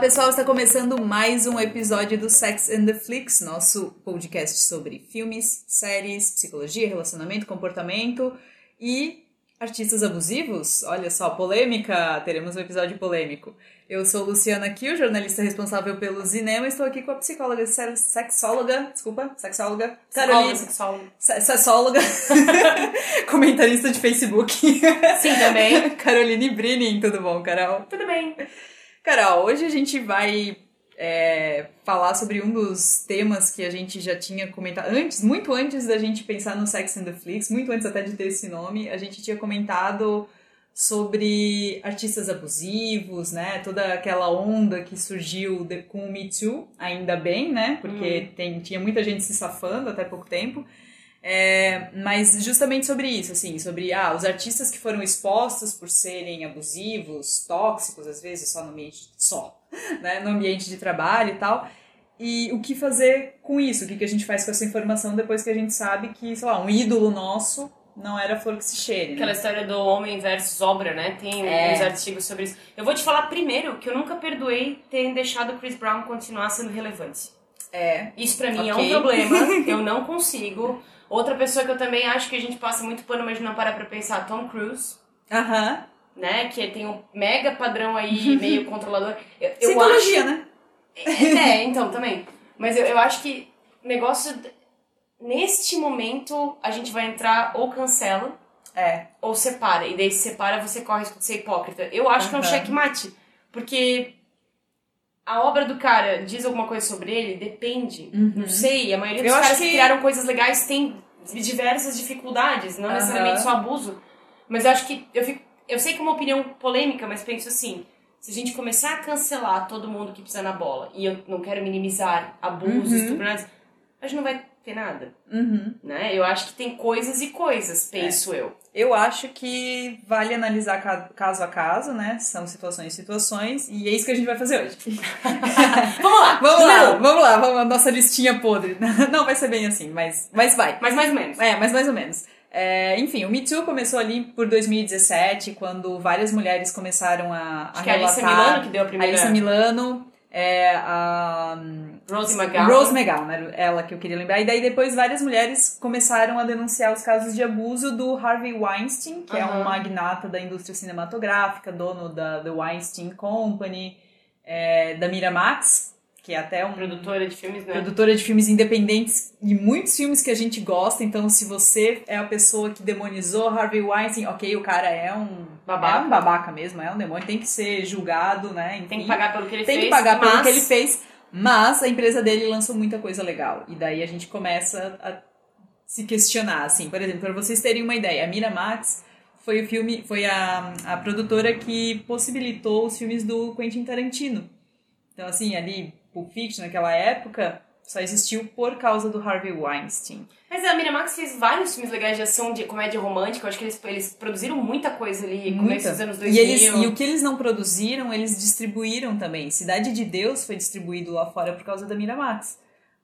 pessoal, está começando mais um episódio do Sex and the Flix, nosso podcast sobre filmes, séries, psicologia, relacionamento, comportamento e artistas abusivos. Olha só, polêmica, teremos um episódio polêmico. Eu sou Luciana Kiel, jornalista responsável pelo cinema, e estou aqui com a psicóloga, sexóloga, desculpa, sexóloga, Carolina. Sexóloga. Sexóloga, comentarista de Facebook. Sim, também. Caroline Brinin, tudo bom, Carol? Tudo bem. Carol, hoje a gente vai é, falar sobre um dos temas que a gente já tinha comentado antes, muito antes da gente pensar no Sex and the Flix, muito antes até de ter esse nome, a gente tinha comentado sobre artistas abusivos, né? Toda aquela onda que surgiu de, com o Me Too, ainda bem, né? Porque Hum. tem, tinha muita gente se safando até pouco tempo. É, mas justamente sobre isso, assim, sobre ah, os artistas que foram expostos por serem abusivos, tóxicos, às vezes só no ambiente só, né, no ambiente de trabalho e tal. E o que fazer com isso? O que, que a gente faz com essa informação depois que a gente sabe que, sei lá, um ídolo nosso não era flor que se cheire, Aquela né? história do homem versus obra, né? Tem É. uns artigos sobre isso. Eu vou te falar primeiro que eu nunca perdoei terem deixado o Chris Brown continuar sendo relevante. É. Isso pra mim é Ok. um problema. Eu não consigo. Outra pessoa que eu também acho que a gente passa muito pano, mas não para pra pensar, Tom Cruise. Aham. Né, que tem um mega padrão aí, meio controlador. Eu, eu acho... né? É, então, também. Mas eu, eu acho que o negócio. Neste momento, a gente vai entrar ou cancela É. ou separa. E daí se separa, você corre de ser hipócrita. Eu acho que é um checkmate. Porque a obra do cara diz alguma coisa sobre ele? Depende. Não sei. A maioria dos Uhum. Eu caras que... que- criaram coisas legais tem diversas dificuldades. Não Aham. necessariamente só abuso. Mas eu acho que. Eu, fico, eu sei que é uma opinião polêmica, mas penso assim. Se a gente começar a cancelar todo mundo que pisa na bola, e eu não quero minimizar abusos, Uhum. a gente não vai ter nada, Uhum. né? Eu acho que tem coisas e coisas, penso eu. Eu acho que vale analisar ca- caso a caso, né? São situações e situações, e é isso que a gente vai fazer hoje. Vamos lá! Vamos lá, um. vamos lá, vamos, a nossa listinha podre. Não vai ser bem assim, mas, mas vai. Mas mais ou menos. É, mas mais ou menos. É, enfim, o Me Too começou ali por 2017, quando várias mulheres começaram a, a Acho que é a Alissa relatar- Milano que deu a primeira. Alissa Milano, é, a Rose McGowan. Rose McGowan, era ela que eu queria lembrar. E daí depois várias mulheres começaram a denunciar os casos de abuso do Harvey Weinstein, que é um magnata da indústria cinematográfica, dono da The Weinstein Company, é, da Miramax, que é até um Produtora de filmes, né? produtora de filmes independentes e muitos filmes que a gente gosta. Então, se você é a pessoa que demonizou Harvey Weinstein, ok, o cara é um Babaca. é um babaca mesmo, é um demônio, tem que ser julgado, né? Enfim, Tem que pagar pelo que ele tem fez. que pagar pelo mas- que ele fez. Mas a empresa dele lançou muita coisa legal. E daí a gente começa a se questionar, assim. Por exemplo, para vocês terem uma ideia, a Miramax foi o filme, foi a, a produtora que possibilitou os filmes do Quentin Tarantino. Então, assim, ali, Pulp Fiction, naquela época, só existiu por causa do Harvey Weinstein. Mas a Miramax fez vários filmes legais de ação, de comédia romântica. Eu acho que eles, eles produziram muita coisa ali, começo Muita. dos anos E, 2000. eles, e o que eles não produziram, eles distribuíram também. Cidade de Deus foi distribuído lá fora por causa da Miramax.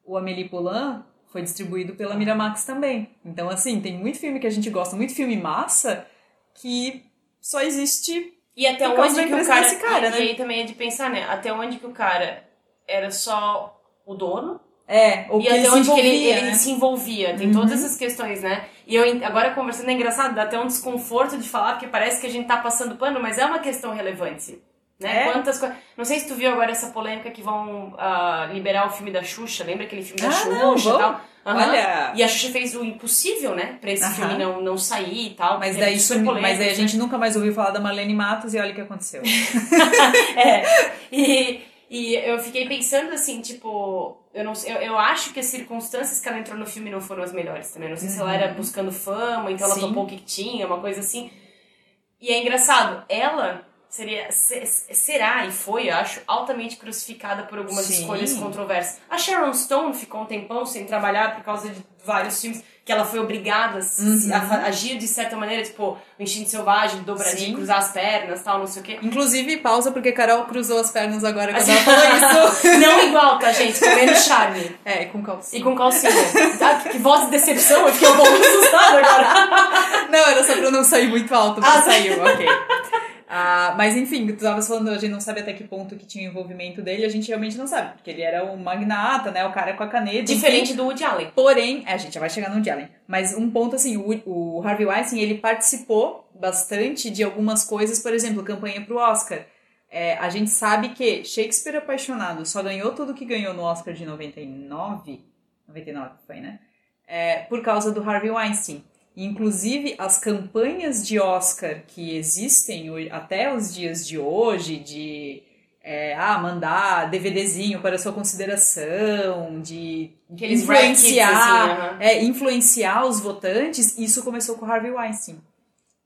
O Amélie Poulain foi distribuído pela Miramax também. Então, assim, tem muito filme que a gente gosta, muito filme massa, que só existe E até onde que o cara... cara, e, né? e aí também é de pensar, né? Até onde que o cara era só o dono É, ou e até onde que ele, ele né? se envolvia. Tem Uhum. todas essas questões, né? E eu agora conversando é engraçado, dá até um desconforto de falar, porque parece que a gente tá passando pano, mas é uma questão relevante. Né? É. Quantas coisas. Não sei se tu viu agora essa polêmica que vão ah, liberar o filme da Xuxa. Lembra aquele filme da Ah, Xuxa não, e tal? Aham. Olha, E a Xuxa fez o impossível, né? Pra esse Aham. filme não, não sair e tal. mas daí, é super sumi- polêmico, mas aí a né? gente nunca mais ouviu falar da Marlene Matos e olha o que aconteceu. É. E, e eu fiquei pensando assim, tipo, eu não sei, eu, eu acho que as circunstâncias que ela entrou no filme não foram as melhores também. Não sei se ela era buscando fama, então ela Uhum. Sim. topou o que tinha, uma coisa assim. E é engraçado, ela seria se- será e foi, eu acho, altamente crucificada por algumas Sim. escolhas controversas. A Sharon Stone ficou um tempão sem trabalhar por causa de vários filmes que ela foi obrigada a, a Uhum. fa- agir de certa maneira, tipo, o Instinto Selvagem, dobradinho, Sim. cruzar as pernas, tal, não sei o quê. Inclusive, pausa porque Carol cruzou as pernas agora quando ela falou isso. Não igual, tá, gente? Com menos charme. É, com calcinha. E com calcinha. Ah, que voz de decepção, eu fiquei um pouco assustada agora. Não, era só pra não sair muito alto, mas Ah, tá. saiu, ok. Ah, mas enfim, tu tava falando, a gente não sabe até que ponto que tinha envolvimento dele, a gente realmente não sabe, porque ele era o magnata, né, o cara com a caneta. Diferente enfim. do Woody Allen. Porém, é, a gente já vai chegar no Woody Allen, mas um ponto assim, o, o Harvey Weinstein, ele participou bastante de algumas coisas, por exemplo, campanha pro Oscar. É, a gente sabe que Shakespeare Apaixonado só ganhou tudo que ganhou no Oscar de 99, 99 foi, né? É, por causa do Harvey Weinstein. Inclusive, as campanhas de Oscar que existem até os dias de hoje, de é, ah, mandar DVDzinho para sua consideração, de Aqueles influenciar, assim, aham. é, influenciar os votantes, isso começou com Harvey Weinstein.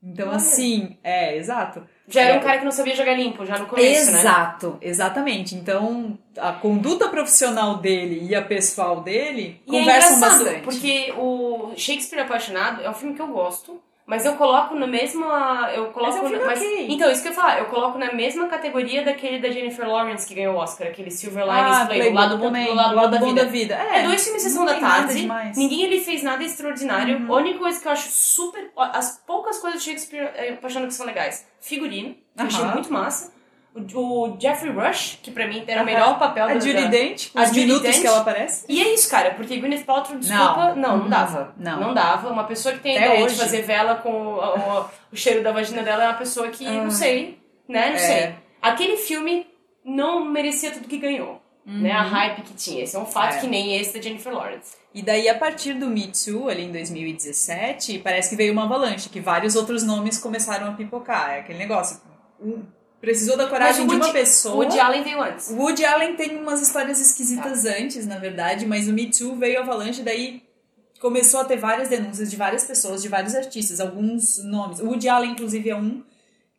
Então, Olha. assim, é, exato. Já era É, um cara que não sabia jogar limpo, já no começo, né? Exato, exatamente. Então, a conduta profissional dele e a pessoal dele E é conversam engraçado, bastante. porque o Shakespeare Apaixonado é um filme que eu gosto, mas eu coloco na mesma. Eu coloco Mas é um na- ok. Então, isso que eu ia falar, eu coloco na mesma categoria daquele da Jennifer Lawrence que ganhou o Oscar, aquele Silver Linings ah, Playbook, lá do bom, também, do lado, bom da bom vida. da vida. É, dois filmes sessão da tarde. Ninguém ele fez nada extraordinário. Uhum. A única coisa que eu acho super. As poucas coisas de Shakespeare eh, apaixonado que são legais. Figurino, eu achei muito massa. O, Jeffrey Rush, que pra mim era o melhor papel A da Judy da- Dent, A os minutos Dench. que ela aparece. E é isso, cara, porque Gwyneth Paltrow, desculpa, não, não, Uhum. dava. Não. dava. Uma pessoa que tem a Até ideia hoje. de fazer vela com o, o- o cheiro da vagina dela é uma pessoa que, Ah. não sei, né, não É. sei. Aquele filme não merecia tudo que ganhou, né, a hype que tinha. Esse é um fato Uhum. É. que nem esse da Jennifer Lawrence. E daí, a partir do Me Too, ali em 2017, parece que veio uma avalanche, que vários outros nomes começaram a pipocar. É aquele negócio. um- precisou da coragem o de uma Woody- pessoa. Woody Allen veio antes. O Woody Allen tem umas histórias esquisitas antes, na verdade, mas o Me Too veio avalanche, daí começou a ter várias denúncias de várias pessoas, de vários artistas, alguns nomes. O Woody Allen, inclusive, é um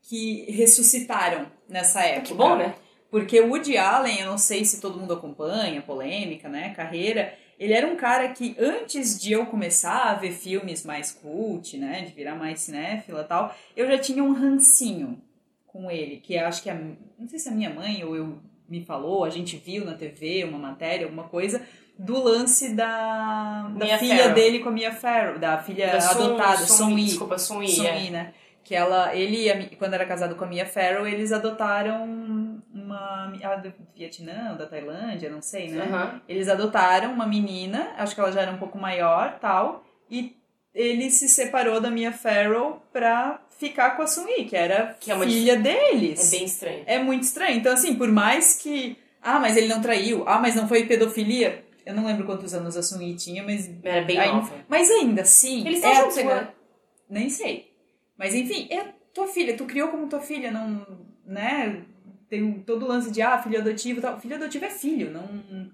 que ressuscitaram nessa época. Que bom, né? Porque o Woody Allen, eu não sei se todo mundo acompanha, polêmica, né, carreira, ele era um cara que antes de eu começar a ver filmes mais cult, né, de virar mais cinéfila e tal, eu já tinha um rancinho com ele, que acho que a, não sei se a minha mãe ou eu me falou, a gente viu na TV uma matéria, alguma coisa do lance da, da Mia filha Farrow. dele com a Mia Farrow, da filha Da adotada, Yi. Desculpa, Sun Yi, Sun é. Né? Que ela, ele, quando era casado com a Mia Farrow, eles adotaram uma. A do Vietnã, da Tailândia, não sei, né? Aham. Eles adotaram uma menina, acho que ela já era um pouco maior tal, e ele se separou da Mia Farrow pra ficar com a Sun Yi, que era Que é uma filha É deles. bem estranho. É muito estranho. Então, assim, por mais que. Ah, mas ele não traiu. Ah, mas não foi pedofilia. Eu não lembro quantos anos a Sun Yi tinha, mas. Era bem Aí- nova. Mas ainda assim. Eles estão é juntos tua- agora. Nem sei. Mas enfim, é tua filha. Tu criou como tua filha, não. Né? Tem todo o lance de, ah, filho adotivo e tal. Filho adotivo é filho. Não,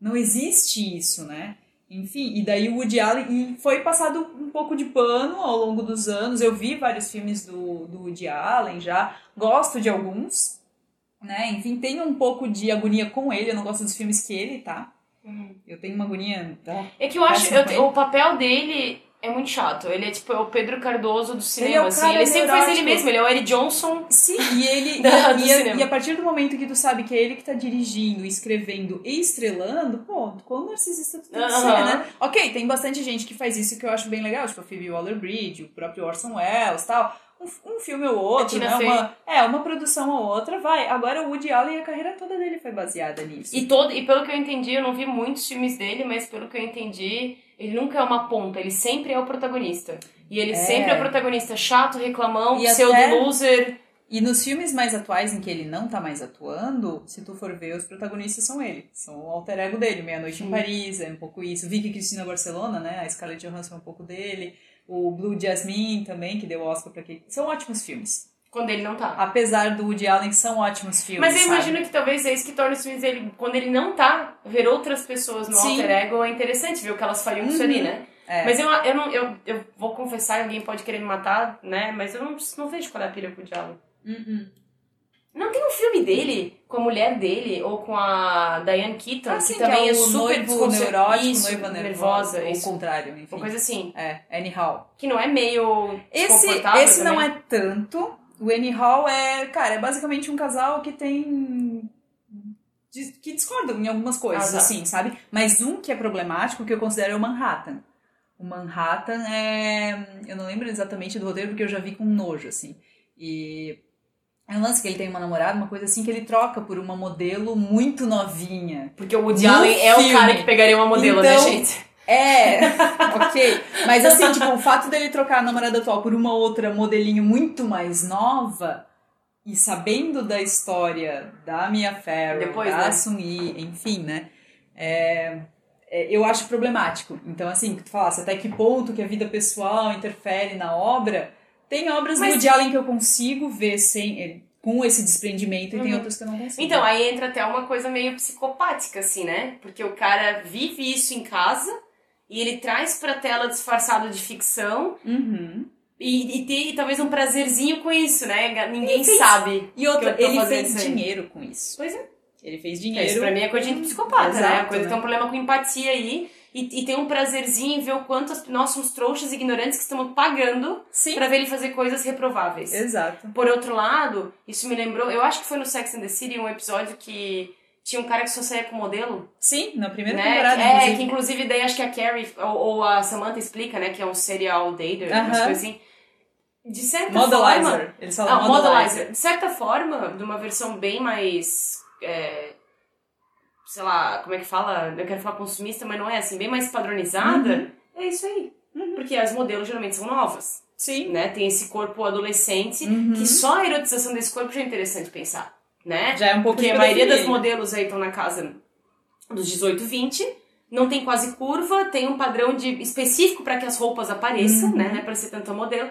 não existe isso, né? Enfim, e daí o Woody Allen foi passado um pouco de pano ao longo dos anos. Eu vi vários filmes do, do Woody Allen já, gosto de alguns, né? Enfim, tenho um pouco de agonia com ele, eu não gosto dos filmes que ele tá. Eu tenho uma agonia. Tá? É que eu acho, eu- o papel dele é muito chato. Ele é tipo é o Pedro Cardoso do cinema, Ele é o assim. Ele sempre faz ele mesmo, ele é o Eric Johnson. Sim, e ele. Da- e, do a, e a partir do momento que tu sabe que é ele que tá dirigindo, escrevendo e estrelando, pô, quão narcisista tu tem que ser, né? Ok, tem bastante gente que faz isso que eu acho bem legal, tipo a Phoebe Waller-Bridge, o próprio Orson Welles tal. Um, um filme ou outro, né? Uma, é, uma produção ou outra, vai. Agora o Woody Allen, a carreira toda dele foi baseada nisso. E, todo, e pelo que eu entendi, eu não vi muitos filmes dele, mas pelo que eu entendi, ele nunca é uma ponta, ele sempre é o protagonista. E ele É. sempre é o protagonista chato, reclamão, E pseudo até- loser. E nos filmes mais atuais em que ele não tá mais atuando, se tu for ver, os protagonistas são ele. São o alter ego dele. Meia Noite em. Paris é um pouco isso. Vicky Cristina Barcelona, né? A Scarlett Johansson é um pouco dele. O Blue Jasmine também, que deu Oscar pra aquele. São ótimos filmes. Quando ele não tá. Apesar do Woody Allen, são ótimos filmes. Mas eu sabe? imagino que talvez é isso que torna os filmes dele, quando ele não tá, ver outras pessoas no Sim. alter ego é interessante ver o que elas fariam com isso Uhum. ali, né? É. Mas eu, eu, não, eu, eu vou confessar, alguém pode querer me matar, né? Mas eu não, não vejo qual é a pilha com o. Uh-uh. Não tem um filme dele com a mulher dele ou com a Diane Keaton, Ah, sim, que também é, é, o super noivo desconcer- neurótico, isso, noiva nervosa, nervosa. Ou o contrário, enfim. Uma coisa assim. É, Anyhow. Que não é meio Esse, esse não também. é tanto. O Annie Hall é, cara, é basicamente um casal que tem. que discordam em algumas coisas, Ah, tá. assim, sabe? Mas um que é problemático que eu considero é o Manhattan. O Manhattan é. Eu não lembro exatamente do roteiro porque eu já vi com nojo, assim. E. É um lance que ele tem uma namorada, uma coisa assim, que ele troca por uma modelo muito novinha. Porque o Woody Allen é o cara que pegaria uma modelo, né, Então, gente? É, ok. Mas assim, tipo, o fato dele trocar a namorada atual por uma outra modelinho muito mais nova e sabendo da história da Mia Farrow, Depois, da né? Sun-Yi, enfim, né? é, é, eu acho problemático. Então, assim, que tu falasse até que ponto que a vida pessoal interfere na obra. Tem obras Mas- do Woody Allen que eu consigo ver sem, eh, com esse desprendimento e tem Uhum. outras que eu não consigo. Então, aí entra até uma coisa meio psicopática, assim, né? Porque o cara vive isso em casa e ele traz pra tela disfarçado de ficção Uhum. e, e tem talvez um prazerzinho com isso, né? Ninguém fez- sabe. E outra, ele fez dinheiro com isso. Pois é. Ele fez É, dinheiro. Isso pra mim é coisa de psicopata, né? Exato, A coisa né? tem um problema com empatia aí. E, e tem um prazerzinho em ver o quanto as- nós somos trouxas ignorantes que estamos pagando pra ver ele fazer coisas reprováveis. Exato. Por outro lado, isso me lembrou, eu acho que foi no Sex and the City um episódio que tinha um cara que só saía com modelo. Sim, na primeira né? temporada, é, inclusive. que inclusive daí acho que a Carrie ou, ou a Samantha explica, né, que é um serial dater, Aham. umas coisas assim. De certa forma. Modelizer. Eles falam Ah, modelizer. modelizer. De certa forma, de uma versão bem mais. é, sei lá, como é que fala? Eu quero falar consumista, mas não é assim, bem mais padronizada. É isso aí. Porque as modelos geralmente são novas, Sim. né? Tem esse corpo adolescente, Uhum. que só a erotização desse corpo já é interessante pensar, né? Já é um pouco Porque a maioria das modelos aí estão na casa dos 18, 20, não tem quase curva, tem um padrão de específico para que as roupas apareçam, Uhum. né? Não é pra ser tanto modelo.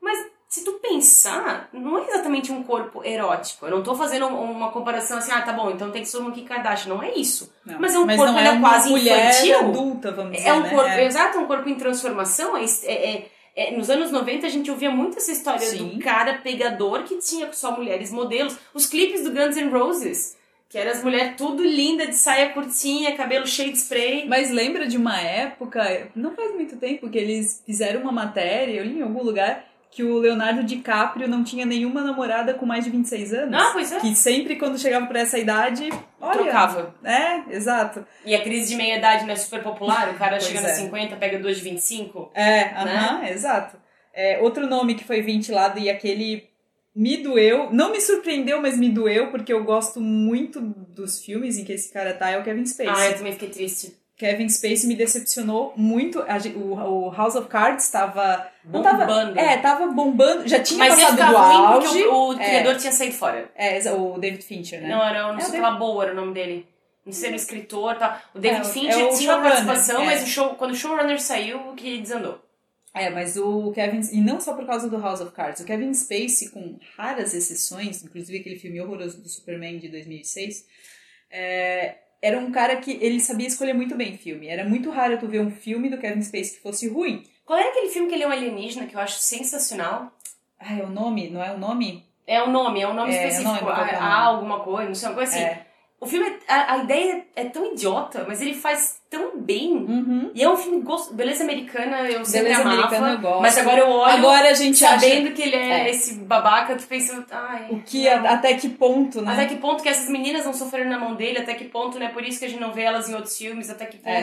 Mas se tu pensar, não é exatamente um corpo erótico. Eu não tô fazendo um- uma comparação assim, ah, tá bom, então tem que ser uma Kim Kardashian. Não é isso. Não. Mas é um corpo não ele é quase mulher infantil. adulta, vamos dizer, É um né? corpo, É. exato, um corpo em transformação. É, é- é- é- nos anos 90 a gente ouvia muito essa história Sim. do cara pegador que tinha só mulheres modelos. Os clipes do Guns N' Roses, que eram as mulheres tudo linda, de saia curtinha, cabelo cheio de spray. Mas lembra de uma época, não faz muito tempo, que eles fizeram uma matéria, eu li em algum lugar, que o Leonardo DiCaprio não tinha nenhuma namorada com mais de 26 anos. Ah, pois é. Que sempre quando chegava pra essa idade, olha... Trocava. É, exato. E a crise de meia-idade não é super popular, o cara chega é. nos 50, pega duas de 25. É, aham, exato. É, outro nome que foi ventilado e aquele me doeu, não me surpreendeu, mas me doeu, porque eu gosto muito dos filmes em que esse cara tá, é o Kevin Spacey. Ah, eu também fiquei triste. Kevin Spacey me decepcionou muito. O, o House of Cards tava. Não tava. Bombando. É, tava bombando. Já tinha Mas passado do auge. porque o, o É. criador tinha saído fora. É, o David Fincher, né? Não, era, não É, sei lá, Boa era o nome dele. Não sei se era o escritor tal. O David É, Fincher é o tinha uma participação, é. mas o show, quando o showrunner saiu, o que desandou. É, mas o Kevin. E não só por causa do House of Cards. O Kevin Spacey, com raras exceções, inclusive aquele filme horroroso do Superman de 2006, é, era um cara que ele sabia escolher muito bem filme. Era muito raro tu ver um filme do Kevin Spacey que fosse ruim. Qual era aquele filme que ele é um alienígena que eu acho sensacional? Ah, é o nome? Não é o nome? É o nome, é um nome É, não específico. é o Há nome. alguma coisa, não sei, uma coisa assim. É. O filme, é- a, a ideia é tão idiota, mas ele faz tão bem. Uhum. E é um filme gosto, beleza americana, eu sempre Beleza amava. Americana eu gosto. Mas agora eu olho Agora a gente acha sabendo que ele é, É. esse babaca, tu pensa, ai. o que, a- até que ponto, né? Até que ponto que essas meninas não sofreram na mão dele, até que ponto, né? Por isso que a gente não vê elas em outros filmes, até que É.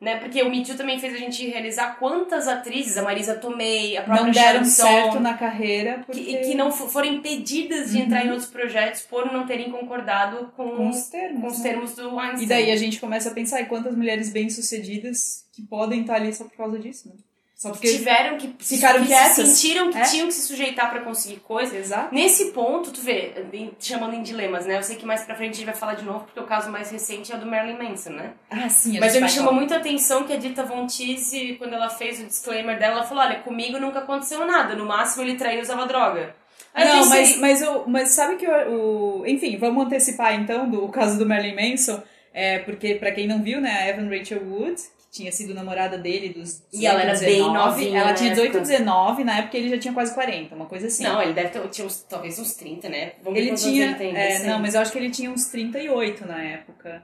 né? Porque o Me Too também fez a gente realizar quantas atrizes, a Marisa Tomei, a própria não deram Sharon certo na carreira porque... que, que não fo- foram impedidas de Uhum. entrar em outros projetos por não terem concordado com, com os termos. com os né? termos do Weinstein. E daí a gente começa a pensar em quantas mulheres bem-sucedidas que podem estar ali só por causa disso, né? Só porque... tiveram que Ficaram que quietas. sentiram que É. tinham que se sujeitar pra conseguir coisas. Exato. Nesse ponto, tu vê, chamando em dilemas, né? Eu sei que mais pra frente a gente vai falar de novo, porque o caso mais recente é o do Marilyn Manson, né? Ah, sim. a Mas me chamou falar. muito a atenção que a Dita Von Teese, quando ela fez o disclaimer dela, ela falou, olha, comigo nunca aconteceu nada, no máximo ele traiu e usava droga. Aí Não, pensei, mas, mas, eu, mas sabe que o, o- Enfim, vamos antecipar então do o caso do Marilyn Manson, é, porque pra quem não viu, né, a Evan Rachel Wood, tinha sido namorada dele dos 18, E ela era bem 19, novinha Ela tinha 18, época. 19, na época ele já tinha quase 40, uma coisa assim. Não, ele deve ter, tinha uns, talvez uns 30, né? Vamos Ele tinha. ele tem. é, não, mas eu acho que ele tinha uns 38 na época.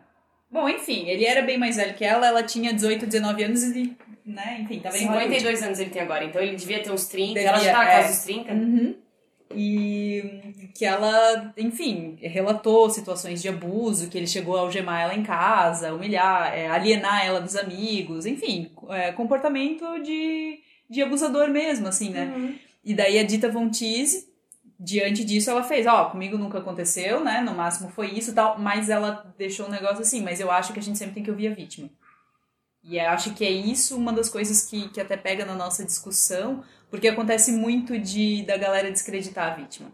Bom, enfim, ele era bem mais velho que ela, ela tinha 18, 19 anos e, né, enfim, tava em Hollywood. 52 anos ele tem agora, então ele devia ter uns 30, Devia, ela já tá na é. casa dos 30. Uhum. E que ela, enfim, relatou situações de abuso, que ele chegou a algemar ela em casa, humilhar, é, alienar ela dos amigos, enfim, é, comportamento de, de abusador mesmo, assim, né? Uhum. E daí a Dita Von Teese diante disso, ela fez, ó, comigo nunca aconteceu, né? No máximo foi isso e tal, mas ela deixou um negócio assim, mas eu acho que a gente sempre tem que ouvir a vítima. E eu acho que é isso uma das coisas que, que até pega na nossa discussão, porque acontece muito de da galera descreditar a vítima.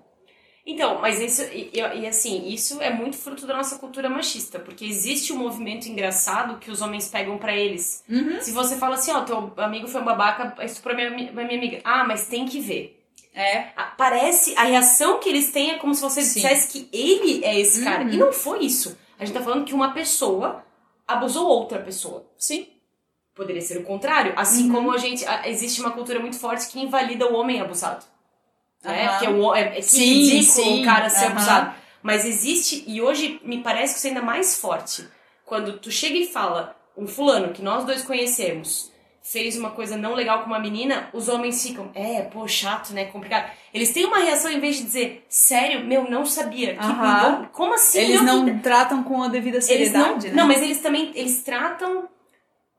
Então, mas isso, e, e, assim, isso é muito fruto da nossa cultura machista, porque existe um movimento engraçado que os homens pegam para eles. Uhum. Se você fala assim, ó, teu amigo foi um babaca, estuprou minha, minha amiga. Ah, mas tem que ver. É. Parece, a reação que eles têm é como se você Sim. dissesse que ele é esse cara. Uhum. E não foi isso. A gente tá falando que uma pessoa abusou outra pessoa. Sim. Poderia ser o contrário. Assim Uhum. como a gente. existe uma cultura muito forte que invalida o homem abusado. Né? Aham. Que é, o, é, é que Sim, ridículo sim. o cara ser Aham. abusado. Mas existe, e hoje me parece que isso é ainda mais forte. Quando tu chega e fala, um fulano que nós dois conhecemos fez uma coisa não legal com uma menina, os homens ficam, é, pô, chato, né? Complicado. Eles têm uma reação em vez de dizer, sério, meu, não sabia. Que, Aham. como assim? Eles não tratam com a devida eles não, seriedade, né? não, mas eles também eles tratam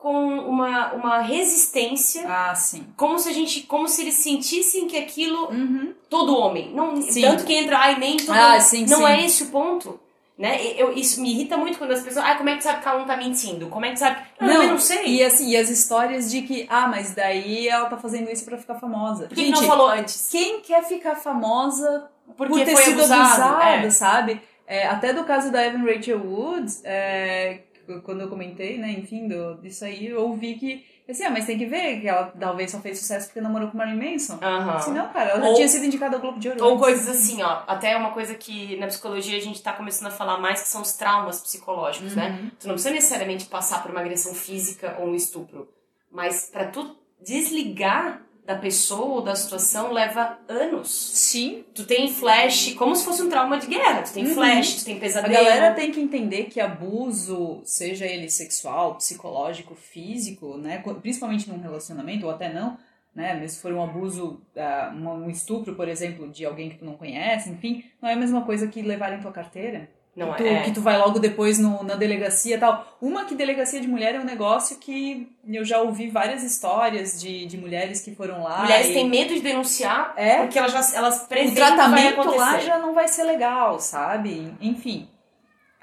com uma, uma resistência, Ah, sim. como se a gente, como se eles sentissem que aquilo Uhum. todo homem, não Sim. tanto que entra, ai nem todo Ah, sim, não sim. é esse o ponto. Né? Eu, isso me irrita muito quando as pessoas. Ah, como é que sabe que ela não tá mentindo? Como é que sabe. Não, eu não sei. E assim, e as histórias de que, ah, mas daí ela tá fazendo isso pra ficar famosa. Por que que Gente, não falou antes? quem quer ficar famosa Porque por ter sido abusado, abusada, é. sabe? É, até do caso da Evan Rachel Wood, é, quando eu comentei, né, enfim, do, disso aí, eu ouvi que, assim, ah, mas tem que ver que ela talvez só fez sucesso porque namorou com Marilyn Manson. Aham. Se não, cara, ela já Ou- tinha sido indicada ao Globo de Ouro. Ou coisas assim, ó. Até uma coisa que na psicologia a gente tá começando a falar mais que são os traumas psicológicos, né? Uhum. Tu não precisa necessariamente passar por uma agressão física ou um estupro. Mas pra tu desligar da pessoa ou da situação leva anos. Sim. Tu tem flash, como se fosse um trauma de guerra. Tu tem Uhum. flash, tu tem A pesadelo. galera tem que entender que abuso, seja ele sexual, psicológico, físico, né, principalmente num relacionamento ou até não, né, mesmo se for um abuso, ah, um um estupro, por exemplo, de alguém que tu não conhece, enfim, não é a mesma coisa que levarem tua carteira. Não que tu, é. que tu vai logo depois no, na delegacia e tal. Uma que delegacia de mulher é um negócio que eu já ouvi várias histórias de, de mulheres que foram lá. Mulheres e têm medo de denunciar É. porque elas já elas o preveem tratamento que vai lá já não vai ser legal, sabe? Enfim.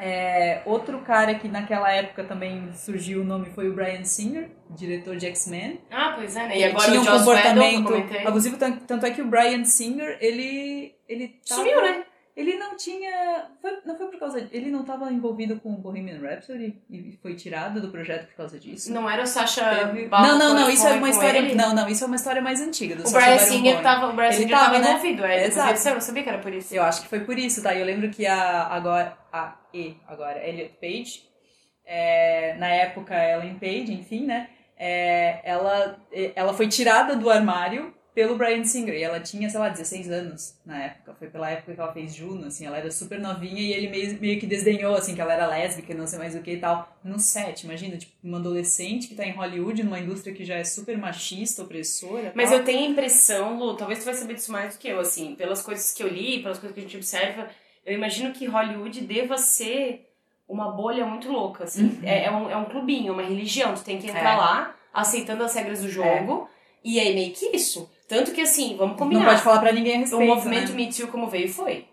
É, outro cara que naquela época também surgiu o nome foi o Brian Singer, diretor de X-Men. Ah, pois é, né? E Ele agora tinha o um Whedon, comportamento abusivo, tanto, tanto é que o Brian Singer, ele. ele tava- Sumiu, né? Ele não tinha. foi- não foi por causa. Ele não estava envolvido com o Bohemian Rhapsody e foi tirado do projeto por causa disso. Não era o Sacha Teve- Baron Não, não, não, isso é uma história. ele? Não, não, isso é uma história mais antiga. Do O Sacha Baron Cohen. tava, o Brian Singer tava, tava né? envolvido, é. Exato. Eu sabia que era por isso. Eu acho que foi por isso, tá? Eu lembro que a agora a E agora Elliot Page, é, na época Ellen Page, enfim, né? é, ela ela foi tirada do armário pelo Brian Singer e ela tinha, sei lá, 16 anos na época. Foi pela época que ela fez Juno, assim, ela era super novinha e ele meio, meio que desdenhou, assim, que ela era lésbica e não sei mais o que e tal. No set, imagina, tipo, uma adolescente que tá em Hollywood, numa indústria que já é super machista, opressora. Mas tal. eu tenho a impressão, Lu, talvez tu vai saber disso mais do que eu, assim, pelas coisas que eu li, pelas coisas que a gente observa, eu imagino que Hollywood deva ser uma bolha muito louca, assim. Uhum. É, é um, é um clubinho, uma religião, tu tem que entrar É. lá, aceitando as regras do jogo, e é meio que isso. Tanto que, assim, vamos combinar. Não pode falar pra ninguém a o respeito, movimento né? Me Too como veio foi.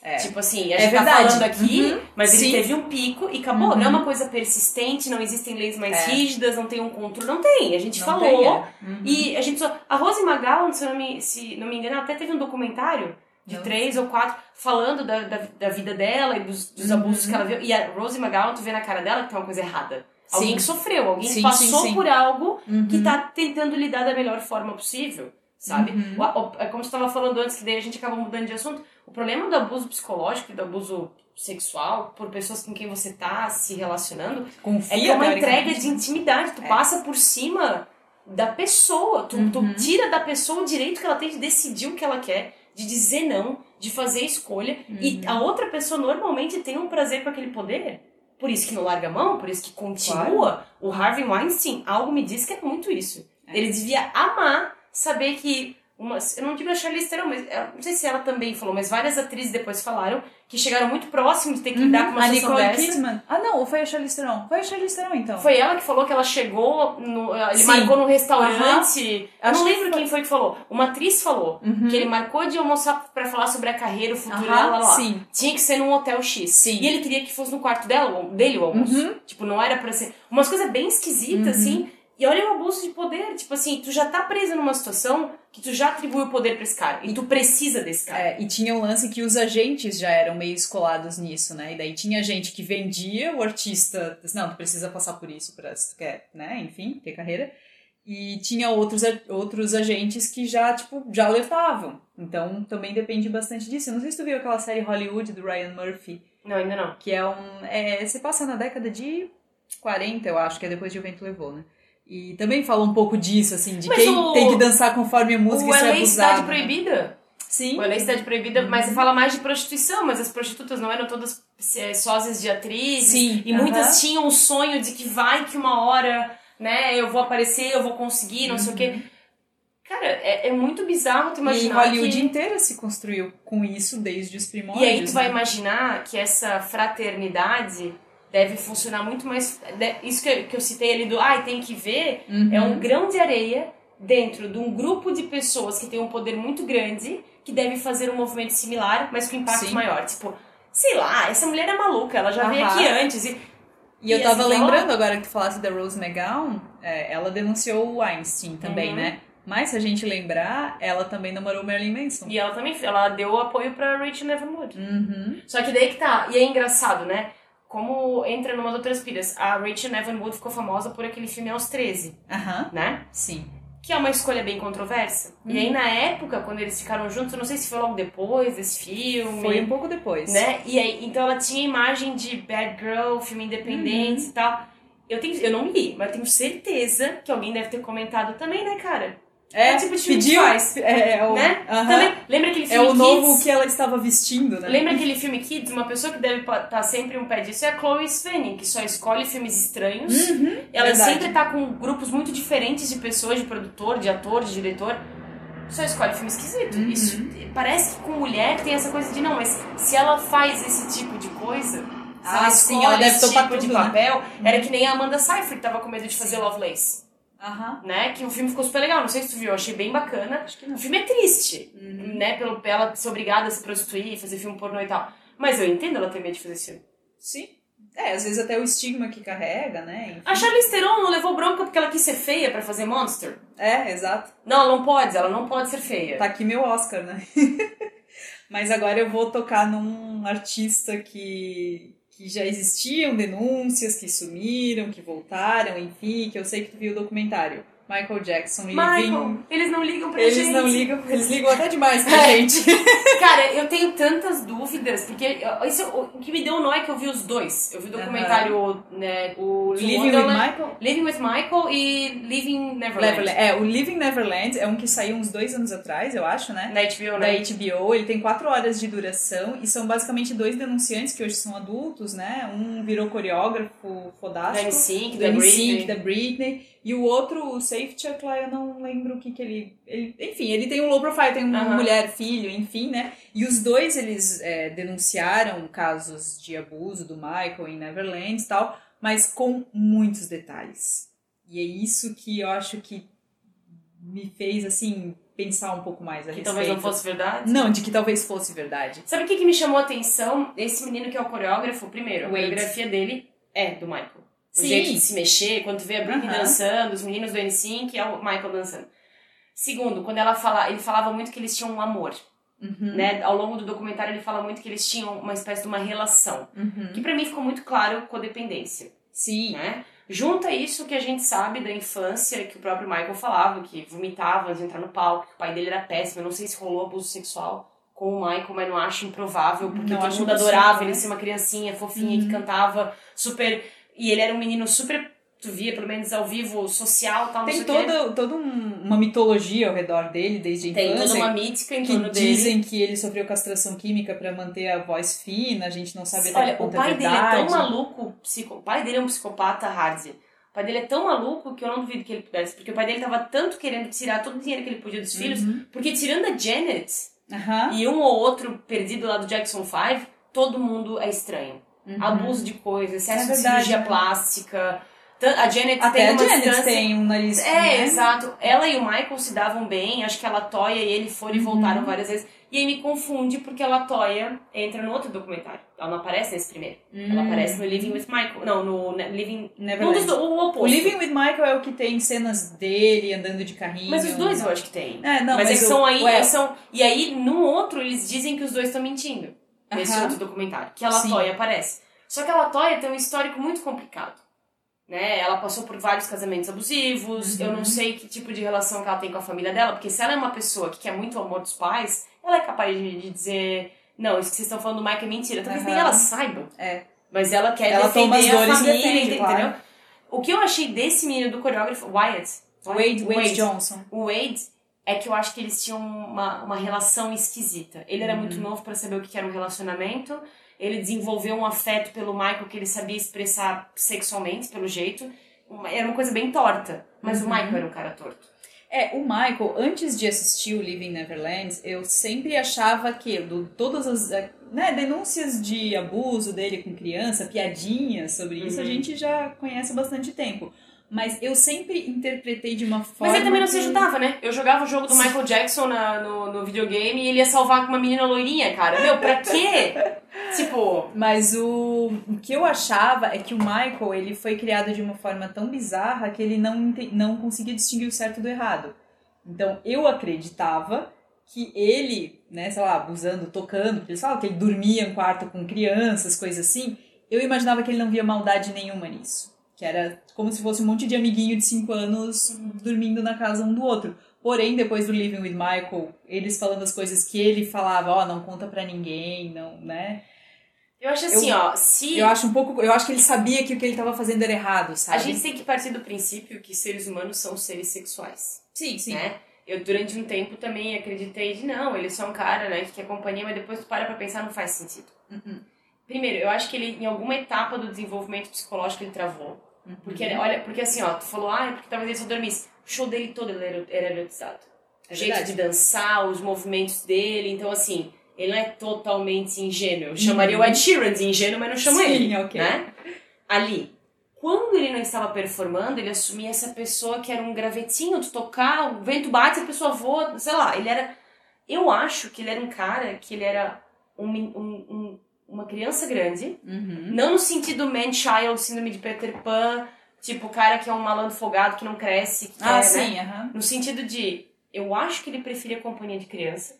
É. Tipo assim, a É gente tá verdade. falando aqui, Uhum. mas ele Sim. teve um pico e acabou. Uhum. Não é uma coisa persistente, não existem leis mais É. rígidas, não tem um controle. Não tem. A gente Não falou. tem, é. Uhum. E a gente só. A Rose McGowan, se não me, se não me engano, até teve um documentário de Não. três ou quatro falando da, da, da vida dela e dos, dos Uhum. abusos que ela viu. E a Rose McGowan, tu vê na cara dela que tem uma coisa errada. Alguém Sim. que sofreu, alguém Sim, que passou sim, por algo Uhum. que tá tentando lidar da melhor forma possível, sabe? Uhum. O- o- é como você estava falando antes, que daí a gente acaba mudando de assunto. O problema do abuso psicológico e do abuso sexual por pessoas com quem você tá se relacionando Confia, é que é uma entrega de intimidade. Tu É. passa por cima da pessoa. Tu, tu Uhum. tira da pessoa o direito que ela tem de decidir o que ela quer, de dizer não, de fazer escolha. E Uhum. a outra pessoa normalmente tem um prazer com aquele poder. Por isso que não larga a mão, por isso que continua. O Harvey Weinstein, algo me diz que é muito isso. É. Ele devia amar saber que uma, eu não digo a Charlize Theron, mas eu não sei se ela também falou, mas várias atrizes depois falaram que chegaram muito próximos de ter que lidar com uma a situação Nicole dessa. Kidman. Ah, não, ou foi a Charlize Theron? Foi a Charlize Theron, então. Foi ela que falou que ela chegou, no, ele Sim. marcou num restaurante. Eu Acho não que lembro foi. quem foi que falou. Uma atriz falou que ele marcou de almoçar pra falar sobre a carreira, o futuro dela lá. sim. Tinha que ser num hotel X. Sim. E ele queria que fosse no quarto dela, dele o almoço. Uhum. Tipo, não era pra ser. Umas coisas bem esquisitas, assim. E olha o abuso de poder. Tipo assim, tu já tá presa numa situação que tu já atribui o poder pra esse cara. E tu precisa desse cara. É, e tinha um lance que os agentes já eram meio escolados nisso, né? E daí tinha gente que vendia o artista, não, tu precisa passar por isso pra, se tu quer, né? Enfim, ter carreira. E tinha outros, outros agentes que já, tipo, já levavam. Então também depende bastante disso. Eu não sei se tu viu aquela série Hollywood do Ryan Murphy, Não, ainda não. que é um. É, se passa na década de 40, eu acho, que é depois de O Vento Levou, né? E também fala um pouco disso, assim, de Mas quem o- tem que dançar conforme a música o e ser abusado. Cidade né? Proibida. Sim. O LA Cidade Proibida, mas fala mais de prostituição, mas as prostitutas não eram todas é, sósias de atrizes. Sim, E muitas tinham o sonho de que vai que uma hora, né, eu vou aparecer, eu vou conseguir, não sei o quê. Cara, é, é muito bizarro tu Uhum. E imaginar Hollywood que... inteira se construiu com isso desde os primórdios. E aí tu vai né? imaginar que essa fraternidade deve funcionar muito mais... de- Isso que eu, que eu citei ali do, ai, tem que ver, Uhum. é um grão de areia dentro de um grupo de pessoas que tem um poder muito grande, que deve fazer um movimento similar, mas com impacto Sim. maior. Tipo, sei lá, essa mulher é maluca, ela já veio Aham. aqui antes. E, E eu E tava assim, lembrando agora que tu falasse da Rose McGowan, é, ela denunciou o Einstein também, Uhum. né? Mas se a gente lembrar, ela também namorou Marilyn Manson. e ela também ela deu apoio pra Rachel Neverwood. Uhum. Só que daí que tá. E é engraçado, né? Como entra numas outras pilhas. A Rachel Neverwood ficou famosa por aquele filme aos 13, Aham. né? Sim. Que é uma escolha bem controversa. E Uhum. aí, na época, quando eles ficaram juntos, não sei se foi logo depois desse filme. Foi um pouco depois. né? E aí, então ela tinha imagem de bad girl, filme independente Uhum. e tal. Eu, tenho, eu não li, mas eu tenho certeza que alguém deve ter comentado também, né, cara? É, É o tipo de filme que pediu. faz. É, é o, Né? aham. Também, lembra aquele é filme o novo Kids? que ela estava vestindo, né? Lembra aquele filme Kids? Uma pessoa que deve estar sempre um pé disso é a Chloe Svenning, que só escolhe filmes estranhos. Uhum, Ela verdade. sempre tá com grupos muito diferentes de pessoas, de produtor, de ator, de diretor. Só escolhe filme esquisito. Uhum. Isso parece que com mulher tem essa coisa de não, mas se ela faz esse tipo de coisa, Ah, ela sim, ela deve esse tipo de tudo, né? papel, era que nem a Amanda Seyfried que tava com medo de fazer Lovelace, Aham. né? Que o filme ficou super legal, não sei se tu viu, achei bem bacana. Acho que não. O filme é triste, Uhum. né? Pelo, ela ser obrigada a se prostituir, fazer filme pornô e tal. Mas eu entendo ela ter medo de fazer esse filme. Sim. É, às vezes até o estigma que carrega, né? Enfim. A Charlize Theron não levou bronca porque ela quis ser feia pra fazer Monster? É, exato. Não, ela não pode, ela não pode ser feia. Tá aqui meu Oscar, né? Mas agora eu vou tocar num artista que, que já existiam denúncias, que sumiram, que voltaram, enfim, que eu sei que tu viu o documentário. Michael Jackson Living. Michael, eles não ligam pra Eles gente. não ligam, eles ligam até demais pra É. gente. Cara, eu tenho tantas dúvidas, porque isso, o que me deu nó é que eu vi os dois. Eu vi o documentário, né, o Living with Michael. Living with Michael e Living Neverland. Neverland. É, o Living Neverland é um que saiu uns dois anos atrás, eu acho, né? Na HBO, da né? HBO, ele tem quatro horas de duração e são basicamente dois denunciantes que hoje são adultos, né? Um virou coreógrafo fodástico. Da NSYNC, da Britney. da Britney. E o outro, o Safe Chuck lá, eu não lembro o que que ele... ele enfim, ele tem um low profile, tem uma Aham. mulher, filho, enfim, né? E os dois, eles é, denunciaram casos de abuso do Michael em Neverland e tal, mas com muitos detalhes. E é isso que eu acho que me fez, assim, pensar um pouco mais a Que respeito. talvez não fosse verdade. Não, de que talvez fosse verdade. Sabe o que, que me chamou a atenção? Esse menino que é o coreógrafo, primeiro, a Wade. coreografia dele é do Michael. O Sim. jeito de se mexer, quando tu vê a Britney Aham. dançando, os meninos do N5, é o Michael dançando. Segundo, quando ela fala, ele falava muito que eles tinham um amor, Uhum. né? Ao longo do documentário ele fala muito que eles tinham uma espécie de uma relação, Uhum. que pra mim ficou muito claro codependência, Sim. né? Junta isso que a gente sabe da infância, que o próprio Michael falava, que vomitava antes de entrar no palco, que o pai dele era péssimo, eu não sei se rolou abuso sexual com o Michael, mas não acho improvável, porque Não todo mundo adorava né? ele ser uma criancinha fofinha que Uhum. cantava super... E ele era um menino super, tu via pelo menos ao vivo, social tal, Tem o toda, toda um- uma mitologia ao redor dele desde a Tem infância. toda uma mítica em que torno dele. dizem que ele sofreu castração química pra manter a voz fina, a gente não sabe até Olha, que o ponto pai é dele é tão maluco, psico... o pai dele é um psicopata hard. pai dele é tão maluco que eu não duvido que ele pudesse. Porque o pai dele tava tanto querendo tirar todo o dinheiro que ele podia dos filhos. Porque tirando a Janet Aham. e um ou outro perdido lá do Jackson 5, todo mundo é estranho. Abuso de coisas, excesso É de cirurgia plástica. A Janet Até tem a Janet distância... tem um nariz. É, né? exato. Ela e o Michael se davam bem, acho que a Latoya e ele foram e Uhum. voltaram várias vezes. E aí me confunde porque a Latoya entra no outro documentário. Ela não aparece nesse primeiro. Ela aparece no Living with Michael. Não, no Living... Um Hum. Neverland. dos do- o oposto. O Living with Michael é o que tem cenas dele andando de carrinho. Mas os dois eu acho que tem. É, não, mas, mas eles são aí, ué. são... E aí, no outro, eles dizem que os dois estão mentindo. Nesse Aham. outro documentário. Que a Sim. Latoya aparece. Só que a Latoya tem um histórico muito complicado. Né? Ela passou por vários casamentos abusivos. Eu Uhum. não sei que tipo de relação que ela tem com a família dela. Porque se ela é uma pessoa que quer muito o amor dos pais, ela é capaz de, de dizer... Não, isso que vocês estão falando do Mike é mentira. Talvez nem Aham. ela saiba. É. Mas ela quer Ela defender a família, defende, entendeu? claro. O que eu achei desse menino do coreógrafo, Wyatt... Wade, Wade, Johnson. O Wade é que eu acho que eles tinham uma, uma relação esquisita. Ele era Uhum. muito novo para saber o que era um relacionamento. Ele desenvolveu um afeto pelo Michael que ele sabia expressar sexualmente, pelo jeito. Era uma coisa bem torta. Mas Uhum. o Michael era um cara torto. É, o Michael, antes de assistir o Living Neverland, eu sempre achava que do, todas as eh, né, denúncias de abuso dele com criança, piadinhas sobre isso, a Uhum. gente já conhece há bastante tempo. Mas eu sempre interpretei de uma forma. Mas ele também não se ajudava, né? Eu jogava o jogo do Michael Jackson na, no, no videogame e ele ia salvar com uma menina loirinha, cara. Meu, pra quê? tipo, Mas o, o que eu achava é que o Michael ele foi criado de uma forma tão bizarra que ele não, não conseguia distinguir o certo do errado. Então eu acreditava que ele, né, sei lá, abusando, tocando, porque eles falam que ele dormia em quarto com crianças, coisas assim. Eu imaginava que ele não via maldade nenhuma nisso. Que era como se fosse um monte de amiguinho de 5 anos dormindo na casa um do outro. Porém, depois do Living with Michael, eles falando as coisas que ele falava, ó, não conta pra ninguém, não, né? eu acho assim, ó, se. Eu acho um pouco. Eu acho que ele sabia que o que ele tava fazendo era errado, sabe? A gente tem que partir do princípio que seres humanos são seres sexuais. Sim, sim. né? Eu, durante um tempo, também acreditei de não, ele é só um cara, né, que quer companhia, mas depois tu para pra pensar, não faz sentido. Uhum. Primeiro, eu acho que ele, em alguma etapa do desenvolvimento psicológico, ele travou. Uhum. Porque, olha, porque assim, ó, tu falou, ah, é porque talvez ele só dormisse. O show dele todo ele era, era erotizado. É o jeito verdade. de dançar, os movimentos dele, então assim, ele não é totalmente ingênuo. Eu chamaria o Ed Sheeran de ingênuo, mas não Uhum. Sim, ele, ok. né? Ali, quando ele não estava performando, ele assumia essa pessoa que era um gravetinho de tocar, o vento bate, a pessoa voa, sei lá, ele era... Eu acho que ele era um cara que ele era um, um- um- uma criança grande, Uhum. não no sentido man-child, síndrome de Peter Pan, tipo o cara que é um malandro folgado, que não cresce, que Ah, quer, sim, né? aham. No sentido de, eu acho que ele preferia companhia de criança.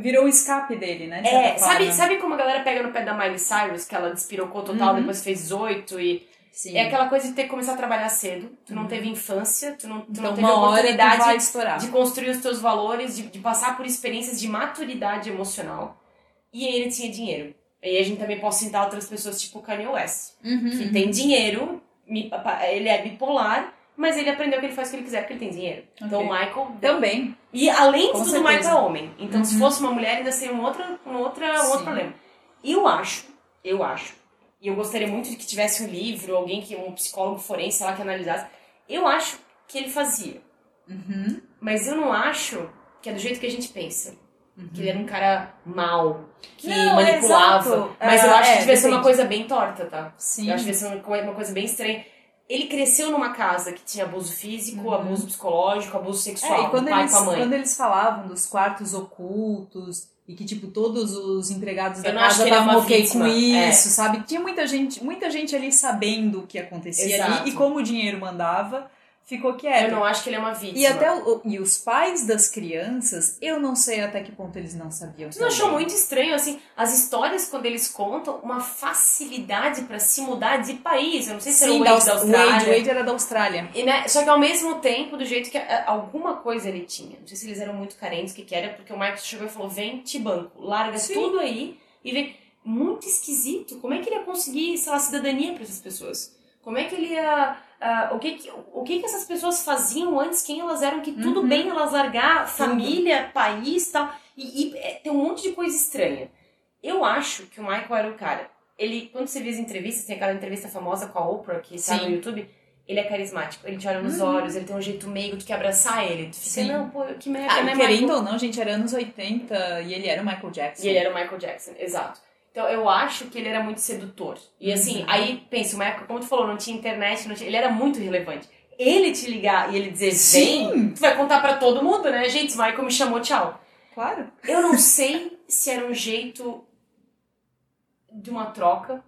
Virou o escape dele, né? É, sabe, sabe como a galera pega no pé da Miley Cyrus, que ela despirocou total, Uhum. depois fez 18 e... Sim. É aquela coisa de ter que começar a trabalhar cedo, tu não teve infância, tu não, tu então, não teve oportunidade de construir os teus valores, de, de passar por experiências de maturidade emocional. E ele tinha dinheiro. E a gente também pode citar outras pessoas, tipo o Kanye West, Uhum, que uhum. tem dinheiro, ele é bipolar, mas ele aprendeu que ele faz o que ele quiser porque ele tem dinheiro. Então o Ok. Michael. Também. E além tudo, o. Michael é homem. Então se Uhum. fosse uma mulher, ainda seria um outro, um outra, um outro problema. Eu acho, eu acho, e eu gostaria muito de que tivesse um livro, alguém que, um psicólogo forense, sei lá, que analisasse. Eu acho que ele fazia. Uhum. Mas eu não acho que é do jeito que a gente pensa. Que ele era um cara mau, que Não, manipulava. exato. Mas eu Ah, acho é, que devia ser uma depende. coisa bem torta, tá? Sim. Eu acho que devia ser uma, coisa bem estranha. Ele cresceu numa casa que tinha abuso físico, abuso psicológico, abuso sexual, Uhum. É, quando do pai eles, com a mãe. quando eles falavam dos quartos ocultos e que, tipo, todos os empregados da Eu acho casa é estavam ok vítima, com é. isso, sabe? Tinha muita gente, muita gente ali sabendo o que acontecia ali e como o dinheiro mandava, ficou quieto. Eu não acho que ele é uma vítima. E até o- e os pais das crianças, eu não sei até que ponto eles não sabiam. Tu não achou muito estranho, assim, as histórias quando eles contam uma facilidade pra se mudar de país. Eu não sei se era Sim, o da Wade da Aus- Austrália. Wade, Wade era da Austrália. E, né, só que ao mesmo tempo, do jeito que ah, alguma coisa ele tinha. Não sei se eles eram muito carentes, o que que era, porque o Marcos chegou e falou: vem, te banco, larga Sim. tudo aí e vem. Muito esquisito. Como é que ele ia conseguir, sei lá, cidadania pra essas pessoas? Como é que ele ia. Ah, o que, que, o que que essas pessoas faziam antes, quem elas eram, que tudo Uhum. bem elas largar família, país tal. E, e, é, tem um monte de coisa estranha. Eu acho que o Michael era o cara. Ele, quando você vê as entrevistas, tem aquela entrevista famosa com a Oprah que está no YouTube, ele é carismático, ele te olha nos olhos, ele tem um jeito meio, tu quer abraçar ele, tu fica, Sim. não, pô, que merda, Ah, né, querendo Michael? ou não, gente, era anos 80 e ele era o Michael Jackson. E ele era o Michael Jackson, exato. Então eu acho que ele era muito sedutor. E assim, Uhum. aí pensa, uma época, como tu falou, não tinha internet, não tinha, ele era muito relevante. Ele te ligar e ele dizer, Sim. vem, tu vai contar pra todo mundo, né? Gente, o Michael me chamou, tchau. Claro. Eu não sei se era um jeito de uma troca.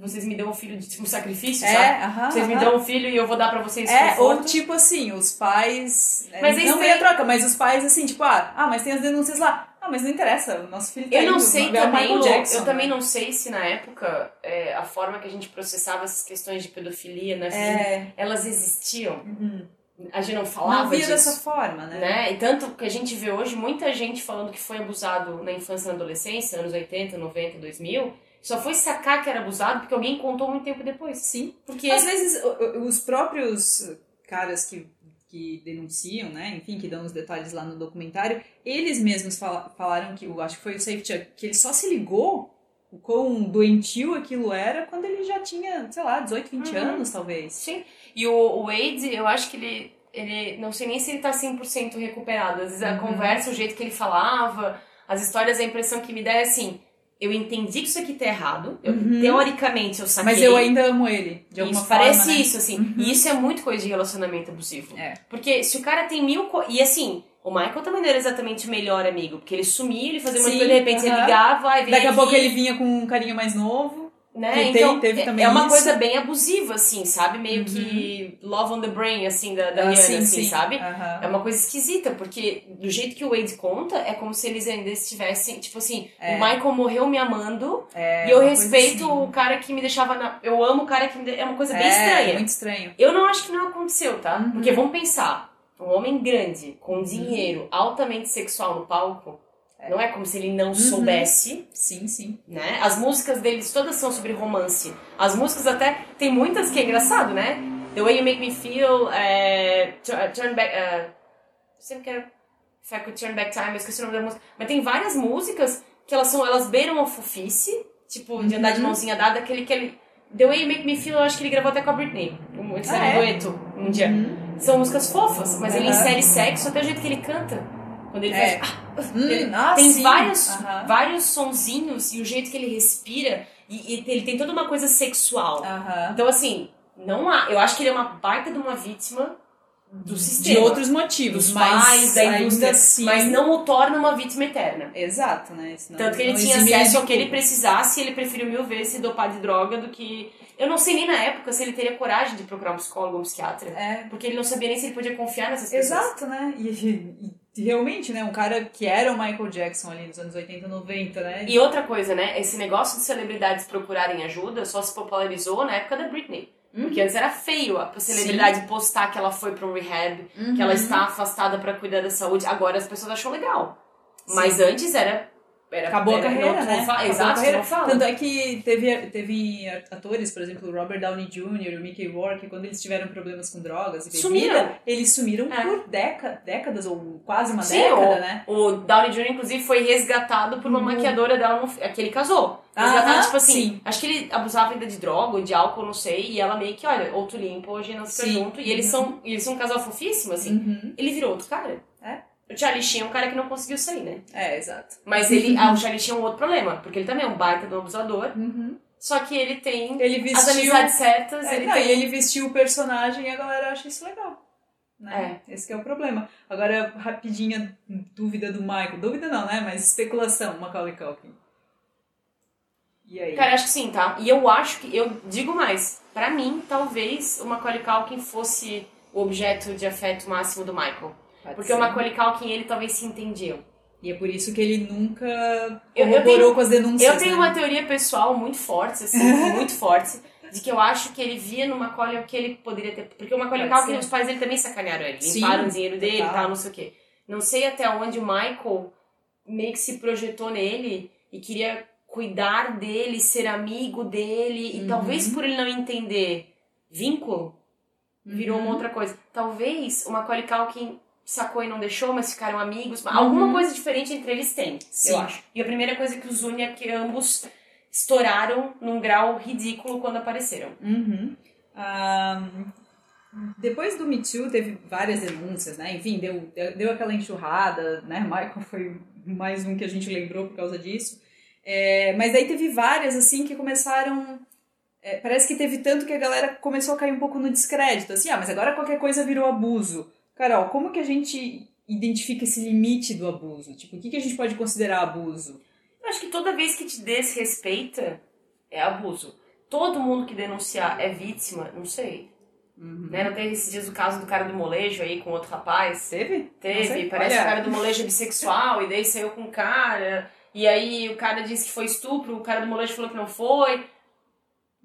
Vocês me dão um filho de tipo um sacrifício, É, sabe? aham. Vocês me aham. dão um filho e eu vou dar pra vocês É, ou conforto. tipo assim, os pais. é, Mas não eles meia têm- troca, mas os pais assim, tipo, ah, ah, mas tem as denúncias lá. Ah, mas não interessa, o nosso filho tá Eu não indo, sei também, Jackson, eu também né? não sei se na época é, a forma que a gente processava essas questões de pedofilia, narcisismo, É, elas existiam. uhum. A gente não falava não via disso. dessa forma, né? né? E tanto que a gente vê hoje muita gente falando que foi abusado na infância e na adolescência, anos 80, 90, 2000, só foi sacar que era abusado porque alguém contou muito tempo depois. Sim. Porque Às vezes, os próprios caras que, que denunciam, né, enfim, que dão os detalhes lá no documentário, eles mesmos fala- falaram que, eu acho que foi o Safety, que ele só se ligou o quão doentio aquilo era quando ele já tinha, sei lá, 18, 20 Uhum. anos, talvez. Sim. E o, o Wade, eu acho que ele, ele. Não sei nem se ele tá 100% recuperado. Às vezes a Uhum. conversa, o jeito que ele falava, as histórias, a impressão que me dá é assim. Eu entendi que isso aqui tá errado. Eu, Uhum. Teoricamente eu saquei. Mas eu ainda amo ele, de alguma isso, forma, parece né? isso, assim. E isso é muito coisa de relacionamento abusivo. É. Porque se o cara tem mil. Co... E assim, o Michael também não era exatamente o melhor amigo. Porque ele sumia, ele fazia uma coisa, de repente ele aham. ligava, aí vinha Daqui a pouco ele vinha com um carinha mais novo. Né? que tem- então, teve é- também é uma isso. coisa bem abusiva, assim, sabe? Meio que love on the brain, assim, da, da Ah, Rihanna, sim, assim, sim. sabe? Aham. É uma coisa esquisita, porque do jeito que o Wade conta, é como se eles ainda estivessem, tipo assim, É. o Michael morreu me amando É, e eu respeito assim. o cara que me deixava na. Eu amo o cara que me. de- É uma coisa bem é, estranha. muito estranho. Eu não acho que não aconteceu, tá? Uhum. Porque vamos pensar, um homem grande, com dinheiro, altamente sexual no palco, não é como se ele não Uhum. soubesse, Sim, sim. né? As músicas deles todas são sobre romance. As músicas até, tem muitas que é engraçado, né? The Way You Make Me Feel, é, Tu- Turn Back... Uh, sempre quero... If I Could Turn Back Time, eu esqueci o nome da música. Mas tem várias músicas que elas são, elas beiram a fofice, tipo, de andar de Uhum. mãozinha dada, aquele que ele... The Way You Make Me Feel, eu acho que ele gravou até com a Britney. Um, eles Ah, um é? dueto um dia. Uhum. São músicas fofas, mas ele Aham. insere sexo até o jeito que ele canta. Quando ele É. faz... Hum, ah, tem sim. vários, Aham. vários sonzinhos e o jeito que ele respira. E, e ele tem toda uma coisa sexual. Aham. Então, assim, não há... Eu acho que ele é uma baita de uma vítima do De sistema. outros motivos, dos mas pais, da indústria. assim... Mas não o torna uma vítima eterna. Exato, né? Tanto que ele tinha acesso de ao que ele precisasse e ele preferiu mil vezes se dopar de droga do que... Eu não sei nem na época se ele teria coragem de procurar um psicólogo ou um psiquiatra. É, Porque ele não sabia nem se ele podia confiar nessas pessoas. exato, né? E, e- e realmente, né? Um cara que era o Michael Jackson ali nos anos 80, 90, né? E outra coisa, né? Esse negócio de celebridades procurarem ajuda só se popularizou na época da Britney. Uhum. Porque antes era feio a celebridade postar que ela foi pro rehab, que ela Uhum. está afastada pra cuidar da saúde. Agora as pessoas acham legal. Mas antes era. Era Acabou a era- carreira, não- né? não fa- Acabou a Exato, carreira. fala. Tanto é que teve, teve atores, por exemplo, o Robert Downey Jr., o Mickey Rourke, quando eles tiveram problemas com drogas e bebida, Sumiram. eles sumiram É. por déca, décadas, ou quase uma Sim, década, o, né? o Downey Jr., inclusive, foi resgatado por uma Uhum. maquiadora dela, no, que ele casou. Aham, Resgatado, tipo assim, sim. acho que ele abusava ainda de droga ou de álcool, não sei, e ela meio que, olha, ou tu limpa, ou a gente não fica Sim. junto. E eles Uhum. são, eles são um casal fofíssimo, assim. Uhum. Ele virou outro cara. É. O Charlie Sheen é um cara que não conseguiu sair, né? É, exato. Mas ele, ah, o Charlie Sheen é um outro problema, porque ele também é um baita do abusador, Uhum. só que ele tem Ele as vestiu... amizades certas, É, ele não, tem... e ele vestiu o personagem e a galera acha isso legal. Né? Esse que é o problema. Agora, rapidinha dúvida do Michael. Dúvida não, né? Mas especulação, Macaulay Culkin. E aí? Cara, acho que sim, tá? E eu acho que, eu digo mais, pra mim, talvez o Macaulay Culkin fosse o objeto de afeto máximo do Michael. Pode Porque ser. o Macaulay Culkin, ele talvez se entendiam. E é por isso que ele nunca corroborou tenho- com as denúncias. Eu tenho né? uma teoria pessoal muito forte, assim, muito forte, de que eu acho que ele via no Macaulay o que ele poderia ter. Porque o Macaulay Pode Culkin, ser. os pais dele também sacanearam ele. Sim, Limparam o dinheiro dele e tal, não sei o quê. Não sei até onde o Michael meio que se projetou nele e queria cuidar dele, ser amigo dele. E Uhum. talvez por ele não entender vínculo, virou Uhum. uma outra coisa. Talvez o Macaulay Culkin sacou e não deixou, mas ficaram amigos. Uhum. Alguma coisa diferente entre eles tem, Sim. eu acho. E a primeira coisa que os une é que ambos estouraram num grau ridículo quando apareceram. Uhum. Ah, depois do Me Too teve várias denúncias, né? Enfim, deu, deu aquela enxurrada, né? Michael foi mais um que a gente lembrou por causa disso. É, mas aí teve várias, assim, que começaram. É, parece que teve tanto que a galera começou a cair um pouco no descrédito. Assim, ah, mas agora qualquer coisa virou abuso. Carol, como que a gente identifica esse limite do abuso? Tipo, o que, que a gente pode considerar abuso? Eu acho que toda vez que te desrespeita é abuso. Todo mundo que denunciar é vítima, não sei. Uhum. Né? Não teve esses dias o caso do cara do molejo aí com outro rapaz? Teve? Teve. Parece que o cara do molejo é bissexual e daí saiu com um cara. E aí o cara disse que foi estupro, o cara do molejo falou que não foi.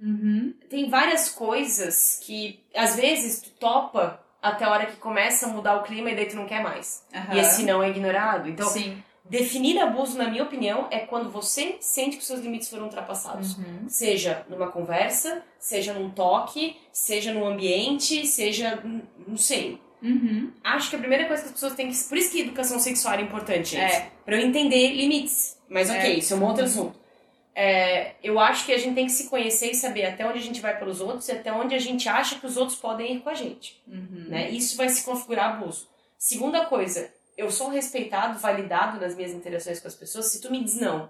Uhum. Tem várias coisas que às vezes tu topa até a hora que começa a mudar o clima e daí tu não quer mais. Uhum. E esse não é ignorado. Então, Sim. Definir abuso, na minha opinião, é quando você sente que os seus limites foram ultrapassados. Uhum. Seja numa conversa, seja num toque, seja no ambiente, seja. não sei. Uhum. Acho que a primeira coisa que as pessoas têm que. Por isso que educação sexual é importante, gente. É. Pra eu entender limites. Mas ok, É. isso é um outro assunto. É, eu acho que a gente tem que se conhecer e saber até onde a gente vai pelos outros e até onde a gente acha que os outros podem ir com a gente. Uhum. Né? Isso vai se configurar abuso. Segunda coisa, eu sou respeitado, validado nas minhas interações com as pessoas se tu me diz não.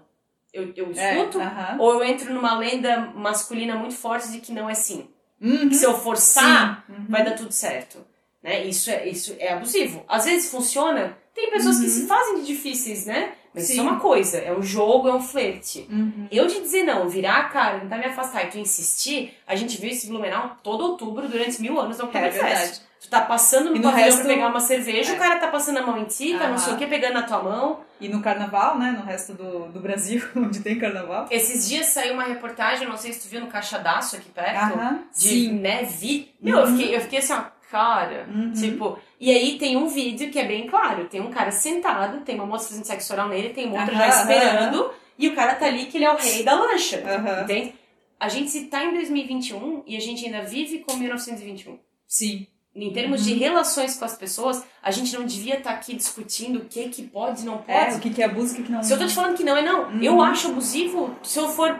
Eu, eu É, escuto, aham. ou eu entro numa lenda masculina muito forte de que não é sim. Uhum. Que se eu forçar. Uhum. vai dar tudo certo. Né? Isso, é, isso é abusivo. Às vezes funciona. Tem pessoas que se fazem de difíceis, né? Mas isso é Uhum. Uma coisa, é um jogo, é um flerte. Uhum. Eu te dizer não, virar a cara, tentar me afastar e tu insistir, a gente viu esse Blumenau todo outubro durante mil anos na É verdade. Tu tá passando no, E no pavilhão resto- pra pegar uma cerveja, É. o cara tá passando a mão em ti, tá não sei o que, pegando na tua mão. E no carnaval, né? No resto do, do Brasil, onde tem carnaval. Esses dias saiu uma reportagem, não sei se tu viu no Caixadaço aqui perto, Aham. de Sim. né, vi. Meu, eu, fiquei, eu fiquei assim, ó, cara, Uhum. tipo. E aí tem um vídeo que é bem claro: tem um cara sentado, tem uma moça fazendo sexo oral nele, tem uma outra já Aham, esperando, e o cara tá ali que ele é o rei da lancha. Entende? A gente tá em 2021 e a gente ainda vive com 1921. Sim. Em termos Uhum. de relações com as pessoas, a gente não devia estar aqui discutindo o que que pode e não pode. É, o que, que é abuso e o que, que não Se eu tô te falando que não é não, Uhum. eu acho abusivo se eu for.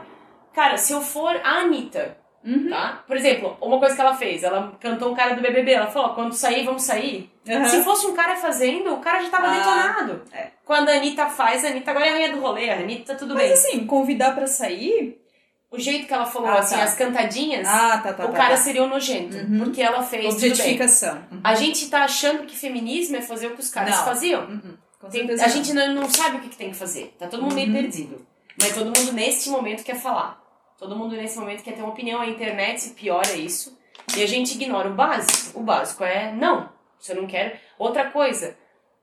Cara, se eu for a Anitta, Uhum. tá? Por exemplo, uma coisa que ela fez, ela cantou um cara do BBB, ela falou: quando sair, vamos sair. Aham. Se fosse um cara fazendo, o cara já tava Ah, detonado. é. Quando a Anitta faz, a Anitta agora é a rainha do rolê, a Anitta tudo Mas bem. assim, convidar pra sair. O jeito que ela falou, Ah, assim, tá. as cantadinhas, Ah, tá, tá. o tá, cara tá. seria o nojento. Uhum. Porque ela fez tudo bem. Objetificação. Uhum. A gente tá achando que feminismo é fazer o que os caras Não. faziam. Uhum. Tem- a gente não, não sabe o que, que tem que fazer. Tá todo mundo meio Uhum. perdido. Mas todo mundo neste momento quer falar. Todo mundo nesse momento quer ter uma opinião. A internet piora isso. E a gente ignora o básico. O básico é não. Se eu não quero. Outra coisa,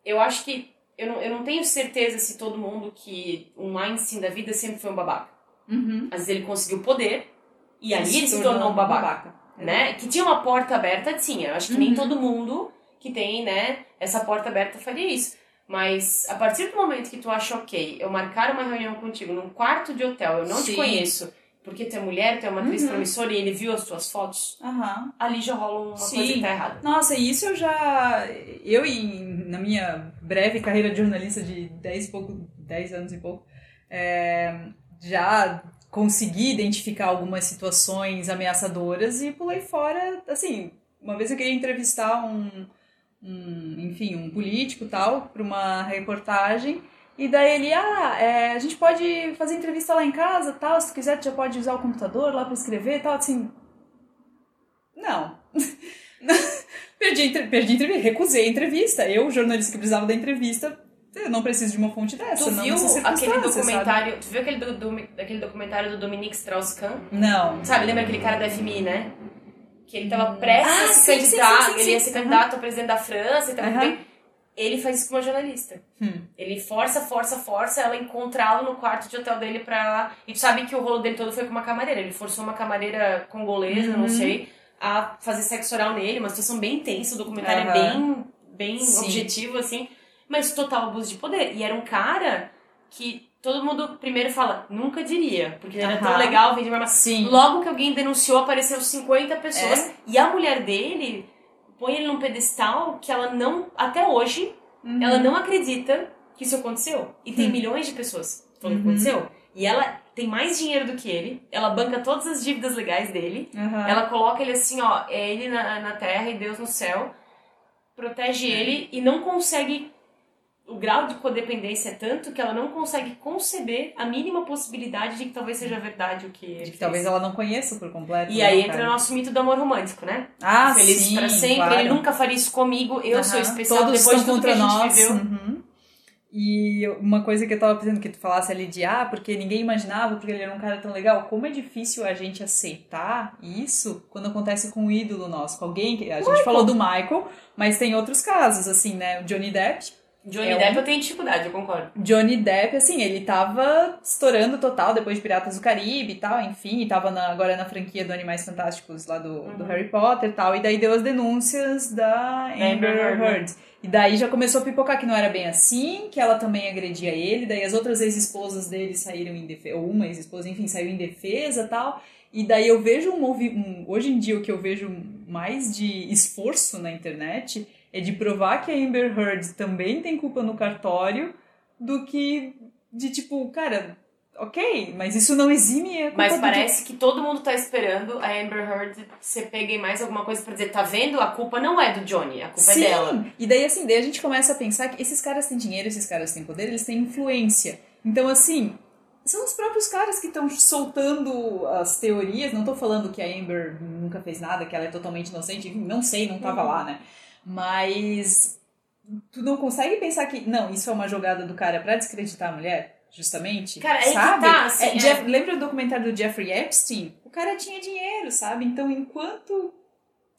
eu acho que. Eu não, eu não tenho certeza se todo mundo que um Einstein da vida sempre foi um babaca. Uhum. Às vezes ele conseguiu poder e ali ele se tornou um babaca né? Que tinha uma porta aberta, tinha. Eu acho que nem Uhum. todo mundo que tem, né, essa porta aberta faria isso. Mas a partir do momento que tu acha ok, eu marcar uma reunião contigo num quarto de hotel, eu não te Sim. conheço, porque tu é mulher, tu é uma atriz Uhum. promissora e ele viu as tuas fotos, Aham. ali já rola uma Sim. coisa que tá errada. Nossa, e isso eu já. Eu, em, na minha breve carreira de jornalista de 10, e pouco, 10 anos e pouco, é, já consegui identificar algumas situações ameaçadoras e pulei fora. Assim, uma vez eu queria entrevistar um, um enfim, um político tal, para uma reportagem. E daí ele, ah, é, a gente pode fazer entrevista lá em casa, tal, se quiser já pode usar o computador lá para escrever tal, assim... Não. perdi, perdi entrevista, recusei a entrevista. Eu, jornalista que precisava da entrevista, eu não preciso de uma fonte dessa. Tu não viu aquele documentário, tu viu aquele, do, do- aquele documentário do Dominique Strauss-Kahn? sabe? Não. Sabe, lembra aquele cara da FMI, né? Que ele tava prestes Ah, a se sim, candidatar, sim, sim, ele ia ser candidato a presidente da França e Aham. bem. Ele faz isso com uma jornalista. Hum. Ele força, força, força ela encontrá-lo no quarto de hotel dele pra. E tu sabe que o rolo dele todo foi com uma camareira. Ele forçou uma camareira congolesa, não Uhum. sei, a fazer sexo oral nele. Uma situação bem tensa. O documentário é Aham. bem, bem Sim. objetivo, assim. Mas total abuso de poder. E era um cara que todo mundo primeiro fala, nunca diria. Porque ele era tão legal, vendia uma Sim. Logo que alguém denunciou, apareceu 50 pessoas. É. E a mulher dele põe ele num pedestal que ela não, até hoje, Uhum. ela não acredita que isso aconteceu. E tem Hum. milhões de pessoas falando que Uhum. aconteceu. E ela tem mais dinheiro do que ele, ela banca todas as dívidas legais dele, ela coloca ele assim, ó, é ele na, na terra e Deus no céu, protege ele e não consegue. O grau de codependência é tanto que ela não consegue conceber a mínima possibilidade de que talvez seja verdade o que ele De que fez. talvez ela não conheça por completo. E né, aí cara? entra o nosso mito do amor romântico, né? Ah, Feliz sim, para sempre, claro. ele nunca faria isso comigo, eu sou Aham. especial Todos depois de tudo que a gente nós. viveu. Uhum. E uma coisa que eu tava pensando que tu falasse ali de ah, porque ninguém imaginava, porque ele era um cara tão legal. Como é difícil a gente aceitar isso quando acontece com um ídolo nosso, com alguém que. A gente falou do Michael, mas tem outros casos, assim, né? O Johnny Depp. Johnny É um- Depp eu tenho dificuldade, eu concordo. Johnny Depp, assim, ele tava estourando total depois de Piratas do Caribe e tal, enfim, e tava na- agora na franquia do Animais Fantásticos lá do, do Uhum. Harry Potter e tal, e daí deu as denúncias da Amber, Heard, né? Heard. E daí já começou a pipocar que não era bem assim, que ela também agredia ele, daí as outras ex-esposas dele saíram em defesa, ou uma ex-esposa, enfim, saiu em defesa e tal. E daí eu vejo um, um hoje em dia o que eu vejo mais de esforço na internet é de provar que a Amber Heard também tem culpa no cartório do que de tipo, cara, ok, mas isso não exime a culpa Mas do- parece que todo mundo tá esperando a Amber Heard ser pega em mais alguma coisa pra dizer, tá vendo? A culpa não é do Johnny, a culpa Sim. é dela. E daí, assim, daí a gente começa a pensar que esses caras têm dinheiro, esses caras têm poder, eles têm influência. Então, assim, são os próprios caras que estão soltando as teorias. Não tô falando que a Amber nunca fez nada, que ela é totalmente inocente, não sei, não tava Uhum. lá, né? Mas tu não consegue pensar que, não, isso é uma jogada do cara pra descreditar a mulher? Justamente, Cara, é sabe? tá, assim, É, é. Jeff- lembra do documentário do Jeffrey Epstein? O cara tinha dinheiro, sabe? Então, enquanto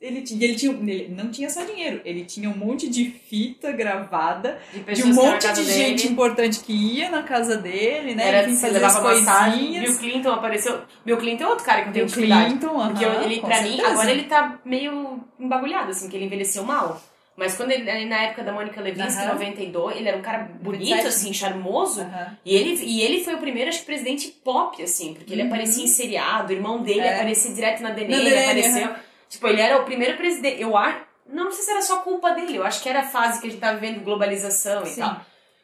ele ele tinha, ele não tinha só dinheiro, ele tinha um monte de fita gravada De, de um que monte de dele. gente importante que ia na casa dele, né? Era Ele fazer as levava massagem. Bill coisinhas. Clinton apareceu. Bill Clinton é outro cara que eu tenho dificuldade. Clinton, aham, Porque eu- ele, pra mim, certeza. agora ele tá meio embagulhado, assim, que ele envelheceu mal. Mas quando ele, ali na época da Mônica Lewinsky, em Aham. 92, ele era um cara bonito, 27. assim, charmoso. Aham. E ele, e ele foi o primeiro, acho que, presidente pop, assim, porque ele Uhum. aparecia em seriado, o irmão dele É. aparecia direto na DNA, Na ele DNA, apareceu. aham. Tipo, ele era o primeiro presidente. Eu acho. Não sei se era só culpa dele, eu acho que era a fase que a gente tava vivendo globalização e Sim. tal.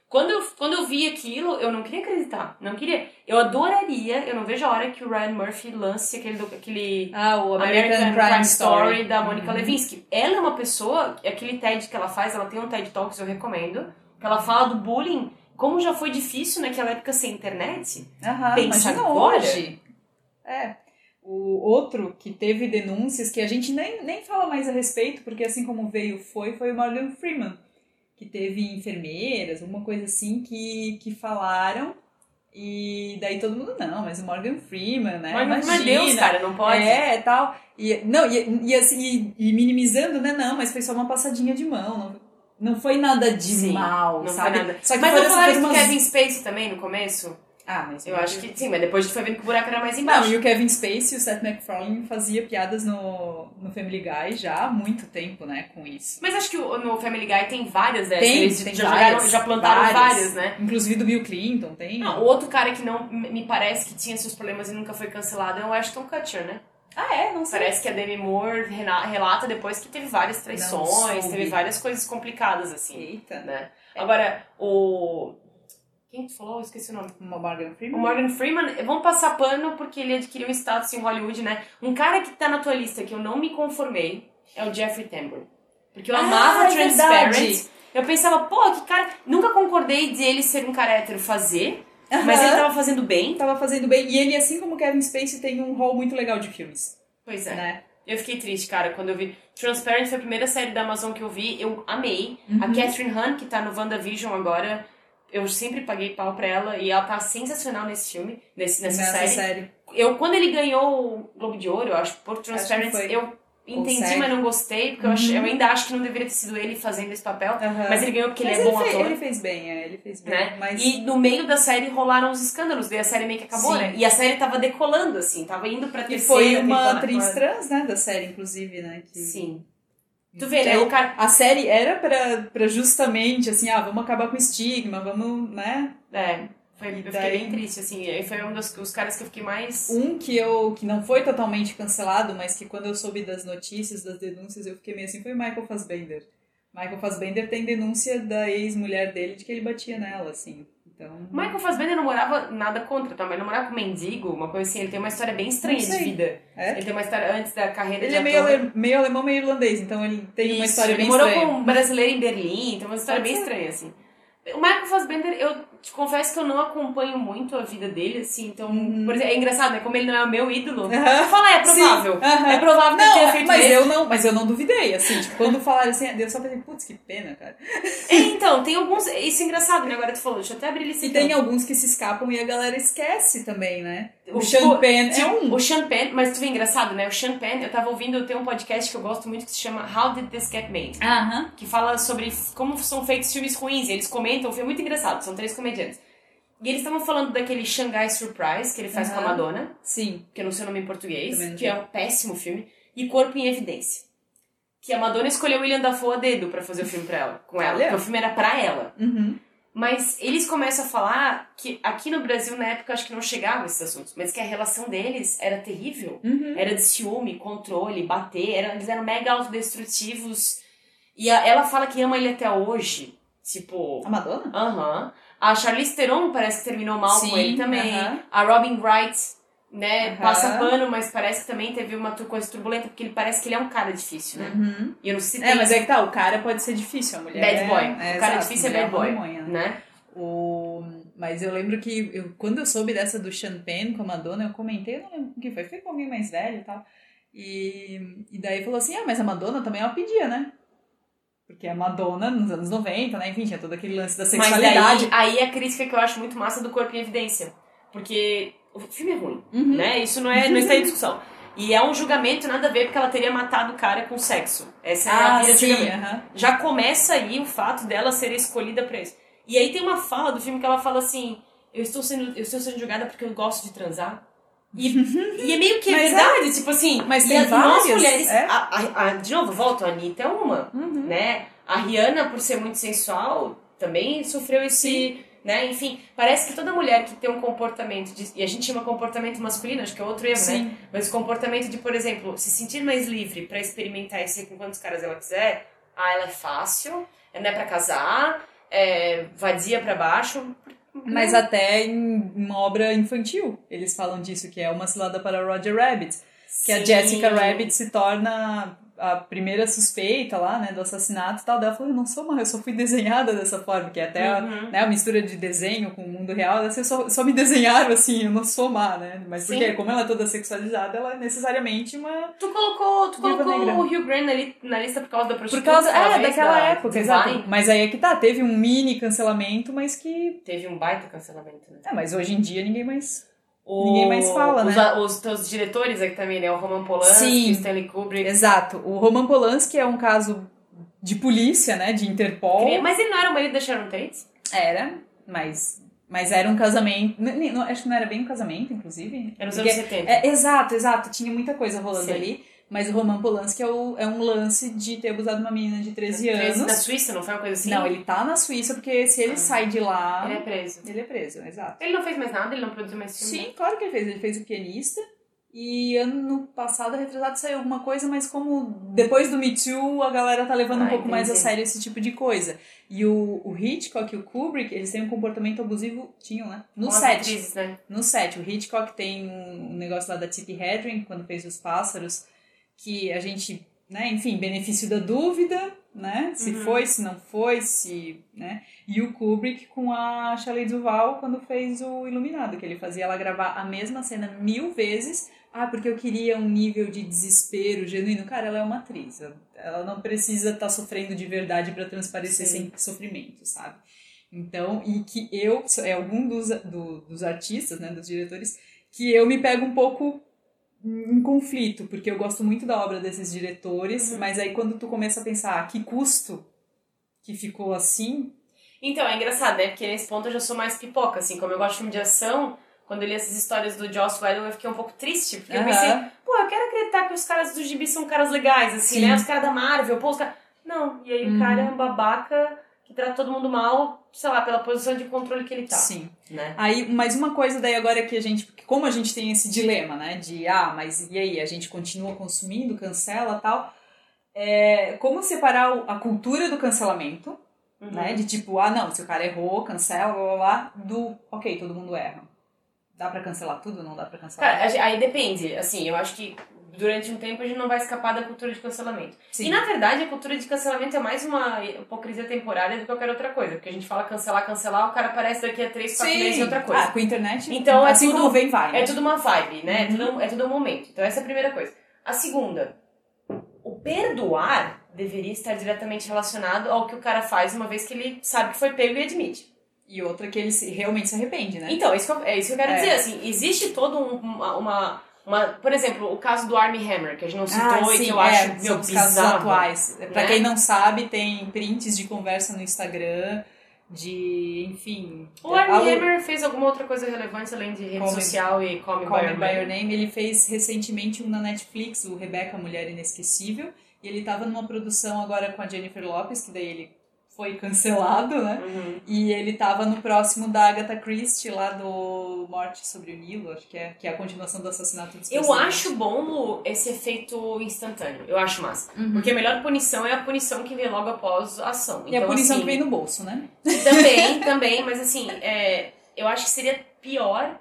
Quando eu, quando eu vi aquilo, eu não queria acreditar. Não queria. Eu adoraria, eu não vejo a hora que o Ryan Murphy lance aquele, aquele Ah, o American, American, Crime, Story, da Uhum. Monica Lewinsky. Ela é uma pessoa, aquele TED que ela faz, ela tem um TED Talks, eu recomendo, que ela fala do bullying, como já foi difícil naquela época sem internet. Aham, Pensa agora. hoje. É. O outro que teve denúncias que a gente nem, nem fala mais a respeito, porque assim como veio foi, foi o Morgan Freeman, que teve enfermeiras, alguma coisa assim, que, que falaram. E daí todo mundo, não, mas o Morgan Freeman, né? Mas, mas Imagina. Deus, cara, não pode. É, tal. E, não, e, e, assim, e, e minimizando, né? Não, mas foi só uma passadinha de mão. Não, não foi nada de Sim, mal, não sabe? foi nada. Só que Mas não falaram do umas- Kevin Spacey também no começo? Ah, mas Eu acho que sim, mas depois tu foi vendo que o buraco era mais Não, embaixo. e o Kevin Spacey e o Seth MacFarlane fazia piadas no, no Family Guy já há muito tempo, né, com isso. Mas acho que o- no Family Guy tem várias dessas. Tem, Eles tem já, várias, jogaram, já plantaram várias. várias, né? Inclusive do Bill Clinton, tem. Não, o outro cara que não me parece que tinha seus problemas e nunca foi cancelado é o Ashton Kutcher, né? Ah, é? Não sei. Parece que a Demi Moore rena- relata depois que teve várias traições, teve várias coisas complicadas, assim, Eita. né? Agora, o... Quem tu falou? Eu esqueci o nome. Uma Morgan O Freeman? Morgan Freeman, vamos passar pano porque ele adquiriu um status em Hollywood, né? Um cara que tá na tua lista que eu não me conformei é o Jeffrey Tambor. Porque eu Ah, amava é Transparent. verdade. Eu pensava, pô, que cara. Nunca concordei de ele ser um cara hétero fazer, mas ele tava fazendo bem. Tava fazendo bem. E ele, assim como o Kevin Spacey, tem um rol muito legal de filmes, Pois é. né? Eu fiquei triste, cara, quando eu vi. Transparent foi a primeira série da Amazon que eu vi, eu amei. Uhum. A Catherine Hahn, que tá no WandaVision agora, eu sempre paguei pau pra ela e ela tá sensacional nesse filme, nesse, nessa, série. série. Eu, quando ele ganhou o Globo de Ouro, eu acho, por Transparent, foi. eu entendi, mas não gostei, porque eu, ach- eu ainda acho que não deveria ter sido ele fazendo esse papel. Aham. Mas ele ganhou porque Mas ele é bom fez, ator. Ele fez bem, é, ele fez bem. Né? Mas... E no meio da série rolaram os escândalos, daí a série meio que acabou, Sim. né? E a série tava decolando, assim, tava indo pra E terceira foi uma atriz trans, né, da série, inclusive, né? Que... Sim. Tu vê, né? Então, O cara. A série era pra, pra justamente, assim, ah, vamos acabar com o estigma, vamos, né? É, foi, eu fiquei daí- bem triste, assim. Foi um dos, dos caras que eu fiquei mais. Um que eu que não foi totalmente cancelado, mas que quando eu soube das notícias, das denúncias, eu fiquei meio assim, foi o Michael Fassbender. Michael Fassbender tem denúncia da ex-mulher dele de que ele batia nela, assim. Então. Michael Fassbender não morava nada contra, tá? Mas namorava com mendigo, uma coisa assim. Ele tem uma história bem estranha Não de vida. É? Ele tem uma história antes da carreira Ele de é meio, ale- meio alemão, meio irlandês, então ele tem uma Isso, história ele bem morou estranha. com um brasileiro em Berlim, tem uma história Pode bem ser. estranha, assim. O Michael Fassbender, eu te confesso que eu não acompanho muito a vida dele, assim, então, Uhum. por exemplo, é engraçado, né? Como ele não é o meu ídolo, Aham. eu falo, é, é provável. É provável que ele tenha Não, feito mas eu não, mas eu não duvidei, assim, tipo, quando falaram assim, eu só pensei, putz, que pena, cara. É, então, tem alguns. Isso é engraçado, né? Agora tu falou, deixa eu até abrir ele E tem alguns que se escapam e a galera esquece também, né? O, O- Penn é Tipo, um. O Penn, mas tu vê engraçado, né? O Penn, eu tava ouvindo, tem um podcast que eu gosto muito que se chama How Did This Get Made? Que fala sobre como são feitos filmes ruins. E eles comentam, foi muito engraçado, são três comediantes. E eles estavam falando daquele Shanghai Surprise que ele faz com a. Madonna, Sim. que eu não sei o nome em português, que sei. é um péssimo filme, e Corpo em Evidência. Que a Madonna escolheu o William Dafoe a dedo pra fazer o filme pra ela, com ela, porque o filme era pra ela. Uhum. Mas eles começam a falar que aqui no Brasil, na época, acho que não chegavam esses assuntos, mas que a relação deles era terrível. Uhum. Era de ciúme, controle, bater, era, eles eram mega autodestrutivos. E a- ela fala que ama ele até hoje. Tipo, A Madonna? aham. A Charlize Theron parece que terminou mal com Sim, ele também. aham. A Robin Wright, né, Aham. passa pano, mas parece que também teve uma coisa turbulenta, porque ele parece que ele é um cara difícil, né? Uhum. E eu não sei se É, mas é que tá, o cara pode ser difícil, a mulher. bad boy. É, o cara exato, difícil é mulher bad boy, demônia, né? né? O... Mas eu lembro que eu, quando eu soube dessa do Penn com a Madonna, eu comentei, eu não lembro com quem foi, foi com alguém mais velho e tal. E, e daí falou assim: ah, mas a Madonna também ela pedia, né? Porque a Madonna, nos anos 90, né? Enfim, tinha todo aquele lance da Mas sexualidade. aí, aí é a crítica que eu acho muito massa do Corpo em Evidência. Porque o filme é ruim, Uhum. né? Isso não, é, não está em discussão. E é um julgamento nada a ver porque ela teria matado o cara com sexo. Essa é a Ah, de sim, aham. Já começa aí o fato dela ser escolhida pra isso. E aí tem uma fala do filme que ela fala assim: Eu estou sendo, eu estou sendo julgada porque eu gosto de transar. E, e é meio que é Mas é. verdade, tipo assim. Mas tem a- nós várias, mulheres. é. a- a- a- de novo, volto, a Anitta é uma Uhum. né? A Rihanna, por ser muito sensual, também sofreu esse, né? Enfim, parece que toda mulher que tem um comportamento de, e a gente chama comportamento masculino, acho que é outro erro, né? Sim. Mas o comportamento de, por exemplo, se sentir mais livre pra experimentar e ser com quantos caras ela quiser, ah, ela é fácil, não é pra casar, é vadia pra baixo. Mas até em uma obra infantil, eles falam disso, que é uma cilada para Roger Rabbit. Que a Sim. Jessica Rabbit se torna a primeira suspeita lá, né, do assassinato e tal. Daí ela falou, eu não sou uma, eu só fui desenhada dessa forma, que é até a, Uhum. né, a mistura de desenho com o mundo real. Ela assim, só, só me desenharam assim, eu não sou má, né? Mas Sim. porque como ela é toda sexualizada, ela é necessariamente uma... Tu colocou, tu colocou Negra. o Hugh Grant na, li- na lista por causa da Por prostituta? causa, é, daquela da época, exato. Mas aí é que tá, teve um mini cancelamento, mas que... Teve um baita cancelamento, né? É, mas hoje em dia ninguém mais... O- Ninguém mais fala, os, né? Os teus diretores aqui também, né? O Roman Polanski, Sim. o Stanley Kubrick. Exato. O Roman Polanski é um caso de polícia, né? De Interpol. Mas ele não era o marido da Sharon Tate? Era, mas, mas era um casamento. não, acho que não era bem um casamento, inclusive. Era Porque- anos 70. É, exato, exato. Tinha muita coisa rolando Sim. ali. Mas o Roman Polanski é, o- é um lance de ter abusado uma menina de 13 13 anos. Na Suíça, não foi uma coisa assim? Não, ele tá na Suíça porque se ele Ah. sai de lá, Ele é preso. ele é preso, exato. Ele não fez mais nada, ele não produziu mais filme. Sim, claro que ele fez. Ele fez o pianista. E ano passado, retrasado, saiu alguma coisa, mas como depois do Me Too, a galera tá levando um Ah, pouco mais a entendi. sério esse tipo de coisa. E o, o Hitchcock e o Kubrick, eles têm um comportamento abusivo, tinham, né? No Com set. atrizes, né? No set. O Hitchcock tem um, um negócio lá da Tippi Hedren, quando fez Os Pássaros, que a gente, né, enfim, benefício da dúvida, né? Se Uhum. foi, se não foi, se, né? E o Kubrick com a Shelley Duval quando fez o Iluminado, que ele fazia ela gravar a mesma cena mil vezes. Ah, porque eu queria um nível de desespero genuíno. Cara, ela é uma atriz. Ela não precisa estar sofrendo de verdade para transparecer Sim. sem sofrimento, sabe? Então, e que eu, é algum dos, do- dos artistas, né, dos diretores, que eu me pego um pouco em conflito, porque eu gosto muito da obra desses diretores, Uhum. mas aí quando tu começa a pensar, ah, que custo que ficou assim, Então, é engraçado, né? Porque nesse ponto eu já sou mais pipoca, assim. Como eu gosto de filme de ação, quando eu li essas histórias do Joss Whedon, eu fiquei um pouco triste. Porque eu Aham. pensei, pô, eu quero acreditar que os caras do gibi são caras legais, assim, Sim. né? Os caras da Marvel, pô, os caras... Não, e aí Uhum. o cara é um babaca que trata todo mundo mal, sei lá, pela posição de controle que ele tá. sim. Né? Aí, mais uma coisa daí agora que a gente, como a gente tem esse dilema, né, de, ah, mas e aí, a gente continua consumindo, cancela tal, é, como separar a cultura do cancelamento, Uhum. né? De tipo, ah, não, se o cara errou, cancela, blá blá blá, do, ok, todo mundo erra. Dá pra cancelar tudo? Não dá pra cancelar? Cara, aí depende. Assim, eu acho que durante um tempo a gente não vai escapar da cultura de cancelamento. Sim. E na verdade a cultura de cancelamento é mais uma hipocrisia temporária do que qualquer outra coisa. Porque a gente fala cancelar, cancelar, o cara aparece daqui a 3, 4 meses em outra coisa. Ah, com a internet, Então, é assim tudo- como vem, vai. É tudo uma vibe, né? É, Uhum. tudo, é tudo um momento. Então, essa é a primeira coisa. A segunda, o perdoar deveria estar diretamente relacionado ao que o cara faz uma vez que ele sabe que foi pego e admite. E outra que ele se- realmente se arrepende, né? Então, isso é isso que eu quero É. dizer. Assim, existe todo um, uma, uma, uma- Por exemplo, o caso do Army Hammer, que a gente não citou Ah, e sim, que eu é, acho são meu, os casos bizarro. atuais. Pra né? quem não sabe, tem prints de conversa no Instagram de, enfim... O Army algo- Hammer fez alguma outra coisa relevante além de rede Call Me- social e Call Me, Call By Your By Your Name? Name, ele fez recentemente um na Netflix, o Rebecca, Mulher Inesquecível, e ele tava numa produção agora com a Jennifer Lopez, que daí ele foi cancelado, né? Uhum. E ele tava no próximo da Agatha Christie, lá do Morte sobre o Nilo, acho que é, que é a continuação do assassinato dos Eu acho bom Lu, esse efeito instantâneo. Eu acho massa. Uhum. Porque a melhor punição é a punição que vem logo após a ação. E a Então, punição assim, que vem no bolso, né? Também, também, mas assim, é, eu acho que seria pior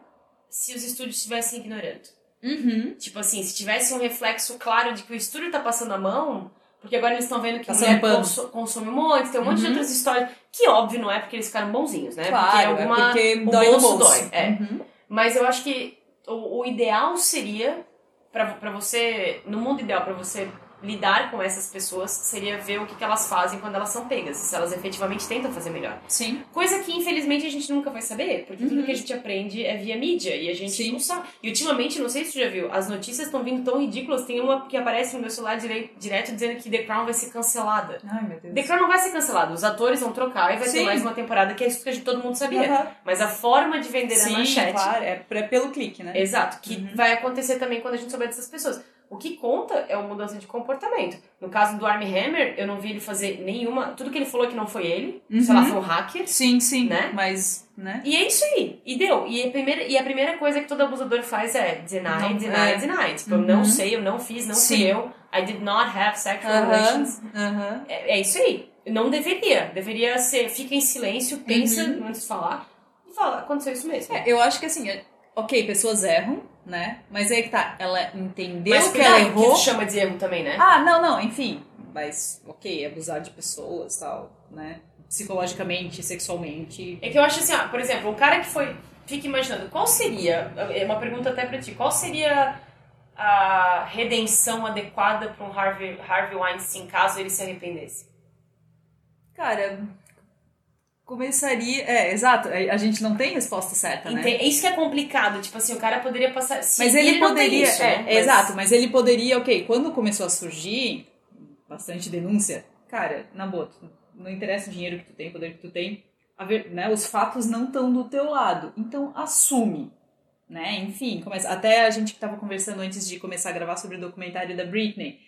se os estúdios estivessem ignorando. Uhum. Tipo assim, se tivesse um reflexo claro de que o estúdio tá passando a mão, porque agora eles estão vendo que Passando mulher conso- consome um monte, tem um monte de Uhum. outras histórias, que óbvio não é porque eles ficaram bonzinhos, né? Claro, porque é alguma, porque o dói no bolso dói, é. Uhum. Mas eu acho que o, o ideal seria, pra você, no mundo ideal, pra você lidar com essas pessoas, seria ver o que, que elas fazem quando elas são pegas, se elas efetivamente tentam fazer melhor. Sim. Coisa que, infelizmente, a gente nunca vai saber, porque tudo Uhum. que a gente aprende é via mídia e a gente Sim. não sabe. E ultimamente, não sei se tu já viu, as notícias estão vindo tão ridículas. Tem uma que aparece no meu celular dire- direto dizendo que The Crown vai ser cancelada. Ai, meu Deus. The Crown não vai ser cancelada, os atores vão trocar e vai ter Sim. mais uma temporada, que é isso que a gente, todo mundo sabia. Aham. Mas a forma de vender Sim, a manchete. claro, é pelo clique, né? Exato, que Uhum. vai acontecer também quando a gente souber dessas pessoas. O que conta é uma mudança de comportamento. No caso do Armie Hammer, eu não vi ele fazer nenhuma. Tudo que ele falou que não foi ele, sei lá, Uhum. foi um hacker. Sim, sim. Né? Mas, né? E é isso aí. E deu. E a primeira, e a primeira coisa que todo abusador faz é deny, Não, deny, é. deny. Tipo, eu Uhum. não sei, eu não fiz, não Sim. fui eu. I did not have sexual Aham, relations. É, é isso aí. Não deveria. Deveria ser, fica em silêncio, pensa Uhum. antes de falar. E fala, aconteceu isso mesmo. É, eu acho que assim, é- ok, pessoas erram, né? Mas aí que tá, ela entendeu Mas que ela que errou. tu chama de erro também, né? Ah, não, não, enfim. Mas, ok, abusar de pessoas tal, né? Psicologicamente, sexualmente. É que eu acho assim, ó, por exemplo, o cara que foi. Fica imaginando, qual seria. É uma pergunta até pra ti. Qual seria a redenção adequada pra um Harvey, Harvey Weinstein caso ele se arrependesse? Cara, começaria. É, exato, a a gente não tem resposta certa, né? É isso que é complicado. Tipo assim, o cara poderia passar. se- Mas ele, tem poderia. isso, é, né? Mas- Exato, mas ele poderia, ok, quando começou a surgir bastante denúncia, cara, na boa, não interessa o dinheiro que tu tem, o poder que tu tem, ver, né, os fatos não estão do teu lado. Então assume. Né? Enfim, começa. Até a gente que estava conversando antes de começar a gravar sobre o documentário da Britney.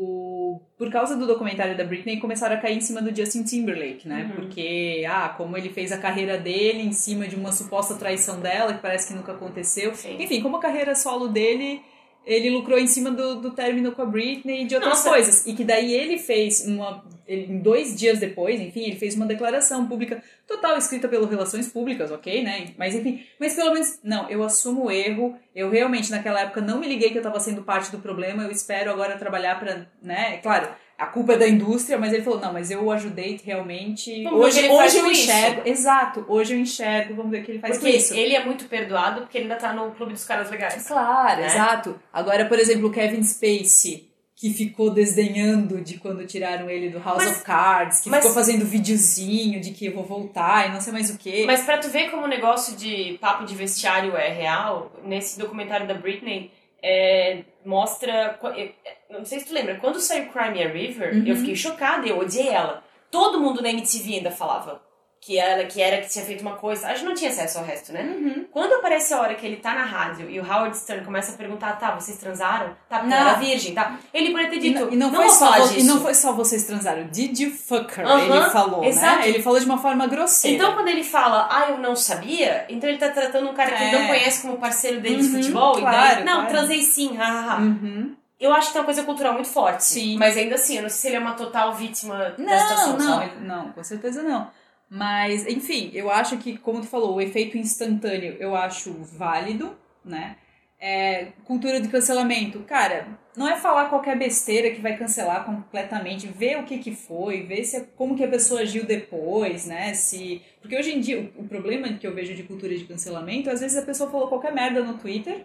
O... Por causa do documentário da Britney, começaram a cair em cima do Justin Timberlake, né? Uhum. Porque, ah, como ele fez a carreira dele em cima de uma suposta traição dela, que parece que nunca aconteceu. Sim. Enfim, como a carreira solo dele, ele lucrou em cima do, do término com a Britney e de outras Nossa. coisas. E que daí ele fez uma. Ele, em dois dias depois, enfim, ele fez uma declaração pública total escrita pelo Relações Públicas, ok, né? Mas enfim, mas pelo menos, não, eu assumo o erro. Eu realmente naquela época não me liguei que eu tava sendo parte do problema. Eu espero agora trabalhar pra, né? É Claro, a culpa é da indústria, mas ele falou, não, mas eu o ajudei realmente. Vamos hoje que ele hoje eu com isso. enxergo. Exato, hoje eu enxergo, vamos ver o que ele faz Porque com isso. ele é muito perdoado porque ele ainda tá no clube dos caras legais. Claro, né? exato. Agora, por exemplo, o Kevin Spacey, que ficou desdenhando de quando tiraram ele do House Mas- of Cards, que mas- ficou fazendo videozinho de que eu vou voltar e não sei mais o quê. Mas pra tu ver como o negócio de papo de vestiário é real, nesse documentário da Britney, é, mostra. é, é, Não sei se tu lembra, quando saiu Crime a River, Uhum. eu fiquei chocada, eu odiei ela. Todo mundo na MTV ainda falava que ela que era que tinha feito uma coisa. A gente não tinha acesso ao resto, né? Uhum. Quando aparece a hora que ele tá na rádio e o Howard Stern começa a perguntar, tá, vocês transaram? Tá, porque Não. ela era virgem, tá? Ele poderia ter E dito, não, e não não foi só, disso. e não foi só vocês transaram. Did you fuck her? Aham, ele falou, exato. né? Ele falou de uma forma grosseira. Então, quando ele fala, ah, eu não sabia, então ele tá tratando um cara que ele É. não conhece como parceiro dele de Uhum, futebol, e claro, daí, não, claro. transei sim, hahaha. Uhum. Eu acho que tem uma coisa cultural muito forte. Sim. Mas ainda assim, eu não sei se ele é uma total vítima da Não, situação, não, sabe? ele- não, com certeza não. Mas, enfim, eu acho que, como tu falou, o efeito instantâneo eu acho válido, né? É, cultura de cancelamento, cara, não é falar qualquer besteira que vai cancelar completamente, ver o que que foi, ver se é- como que a pessoa agiu depois, né? Se porque hoje em dia o, o problema que eu vejo de cultura de cancelamento, às vezes a pessoa falou qualquer merda no Twitter.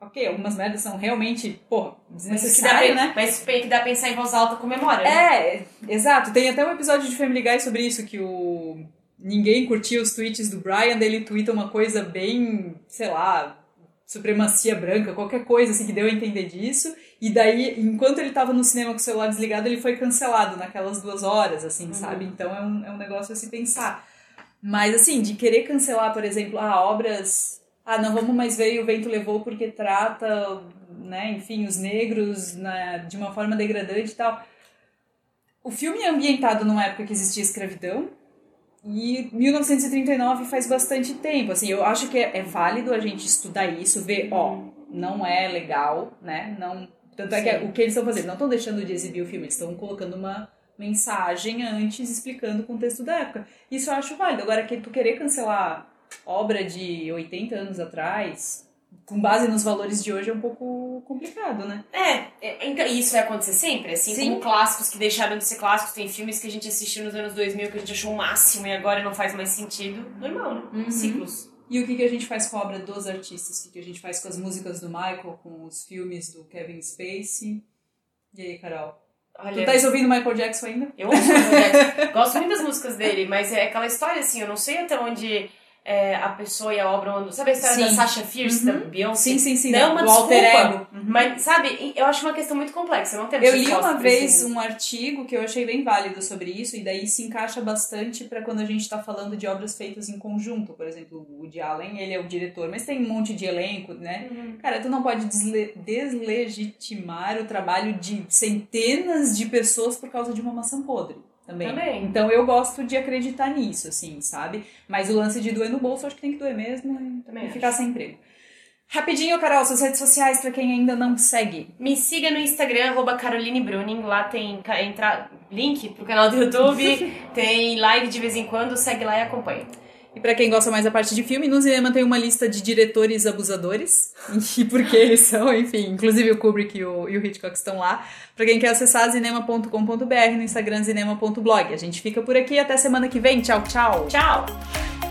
Ok, algumas merdas são realmente, porra, que desnecessárias, né? mas que dá pra pensar em voz alta com memória, né? É, exato. Tem até um episódio de Family Guy sobre isso, que o ninguém curtia os tweets do Brian, daí ele twitta uma coisa bem, sei lá, supremacia branca, qualquer coisa assim que deu a entender disso. E daí, enquanto ele tava no cinema com o celular desligado, ele foi cancelado naquelas duas horas, assim, sabe? Então é um, é um negócio a se pensar. Mas assim, de querer cancelar, por exemplo, ah, obras. Ah, não vamos mais ver e o vento levou porque trata, né, enfim, os negros na, de uma forma degradante e tal. O filme é ambientado numa época que existia escravidão. E 1939 faz bastante tempo. Assim, eu acho que é, é válido a gente estudar isso, ver, ó, não é legal, né? Não, tanto é que Sim. o que eles estão fazendo, não estão deixando de exibir o filme, eles estão colocando uma mensagem antes explicando o contexto da época. Isso eu acho válido. Agora, que tu querer cancelar obra de 80 anos atrás, com base nos valores de hoje, é um pouco complicado, né? É, é, então, isso vai acontecer sempre, assim Sim. como clássicos que deixaram de ser clássicos, tem filmes que a gente assistiu nos anos 2000 que a gente achou o máximo e agora não faz mais sentido. Normal, né? Uhum. Ciclos. E o que, que a gente faz com a obra dos artistas? O que, que a gente faz com as músicas do Michael, com os filmes do Kevin Spacey? E aí, Carol? Olha, Tu tá ouvindo Michael Jackson ainda? eu ouço Michael Jackson. Gosto muito das músicas dele, mas é aquela história assim, eu não sei até onde é, a pessoa e a obra andam. Sabe a história da Sim. Sasha Fierce, Uhum. da Beyoncé? Sim, sim, sim. Não é uma do alter desculpa, ego. Uhum. Mas, sabe, eu acho uma questão muito complexa. Não temos Eu li uma vez um artigo que eu achei bem válido sobre isso, e daí se encaixa bastante para quando a gente tá falando de obras feitas em conjunto. Por exemplo, o Woody Allen, ele é o diretor, mas tem um monte de elenco, né? Uhum. Cara, tu não pode desle- deslegitimar o trabalho de centenas de pessoas por causa de uma maçã podre. Também. Também. Então eu gosto de acreditar nisso, assim, sabe? Mas o lance de doer no bolso, acho que tem que doer mesmo e, e ficar sem emprego. Rapidinho, Carol, suas redes sociais pra quem ainda não segue. Me siga no Instagram, arroba Caroline Bruning. Lá tem entra, link pro canal do YouTube. tem live de vez em quando. Segue lá e acompanha. E pra quem gosta mais da parte de filme, no cinema tem uma lista de diretores abusadores. E por que eles são, enfim. Inclusive o Kubrick e o, e o Hitchcock estão lá. Pra quem quer acessar, cinema.com.br, no Instagram, cinema.blog. A gente fica por aqui. Até semana que vem. Tchau, tchau. Tchau!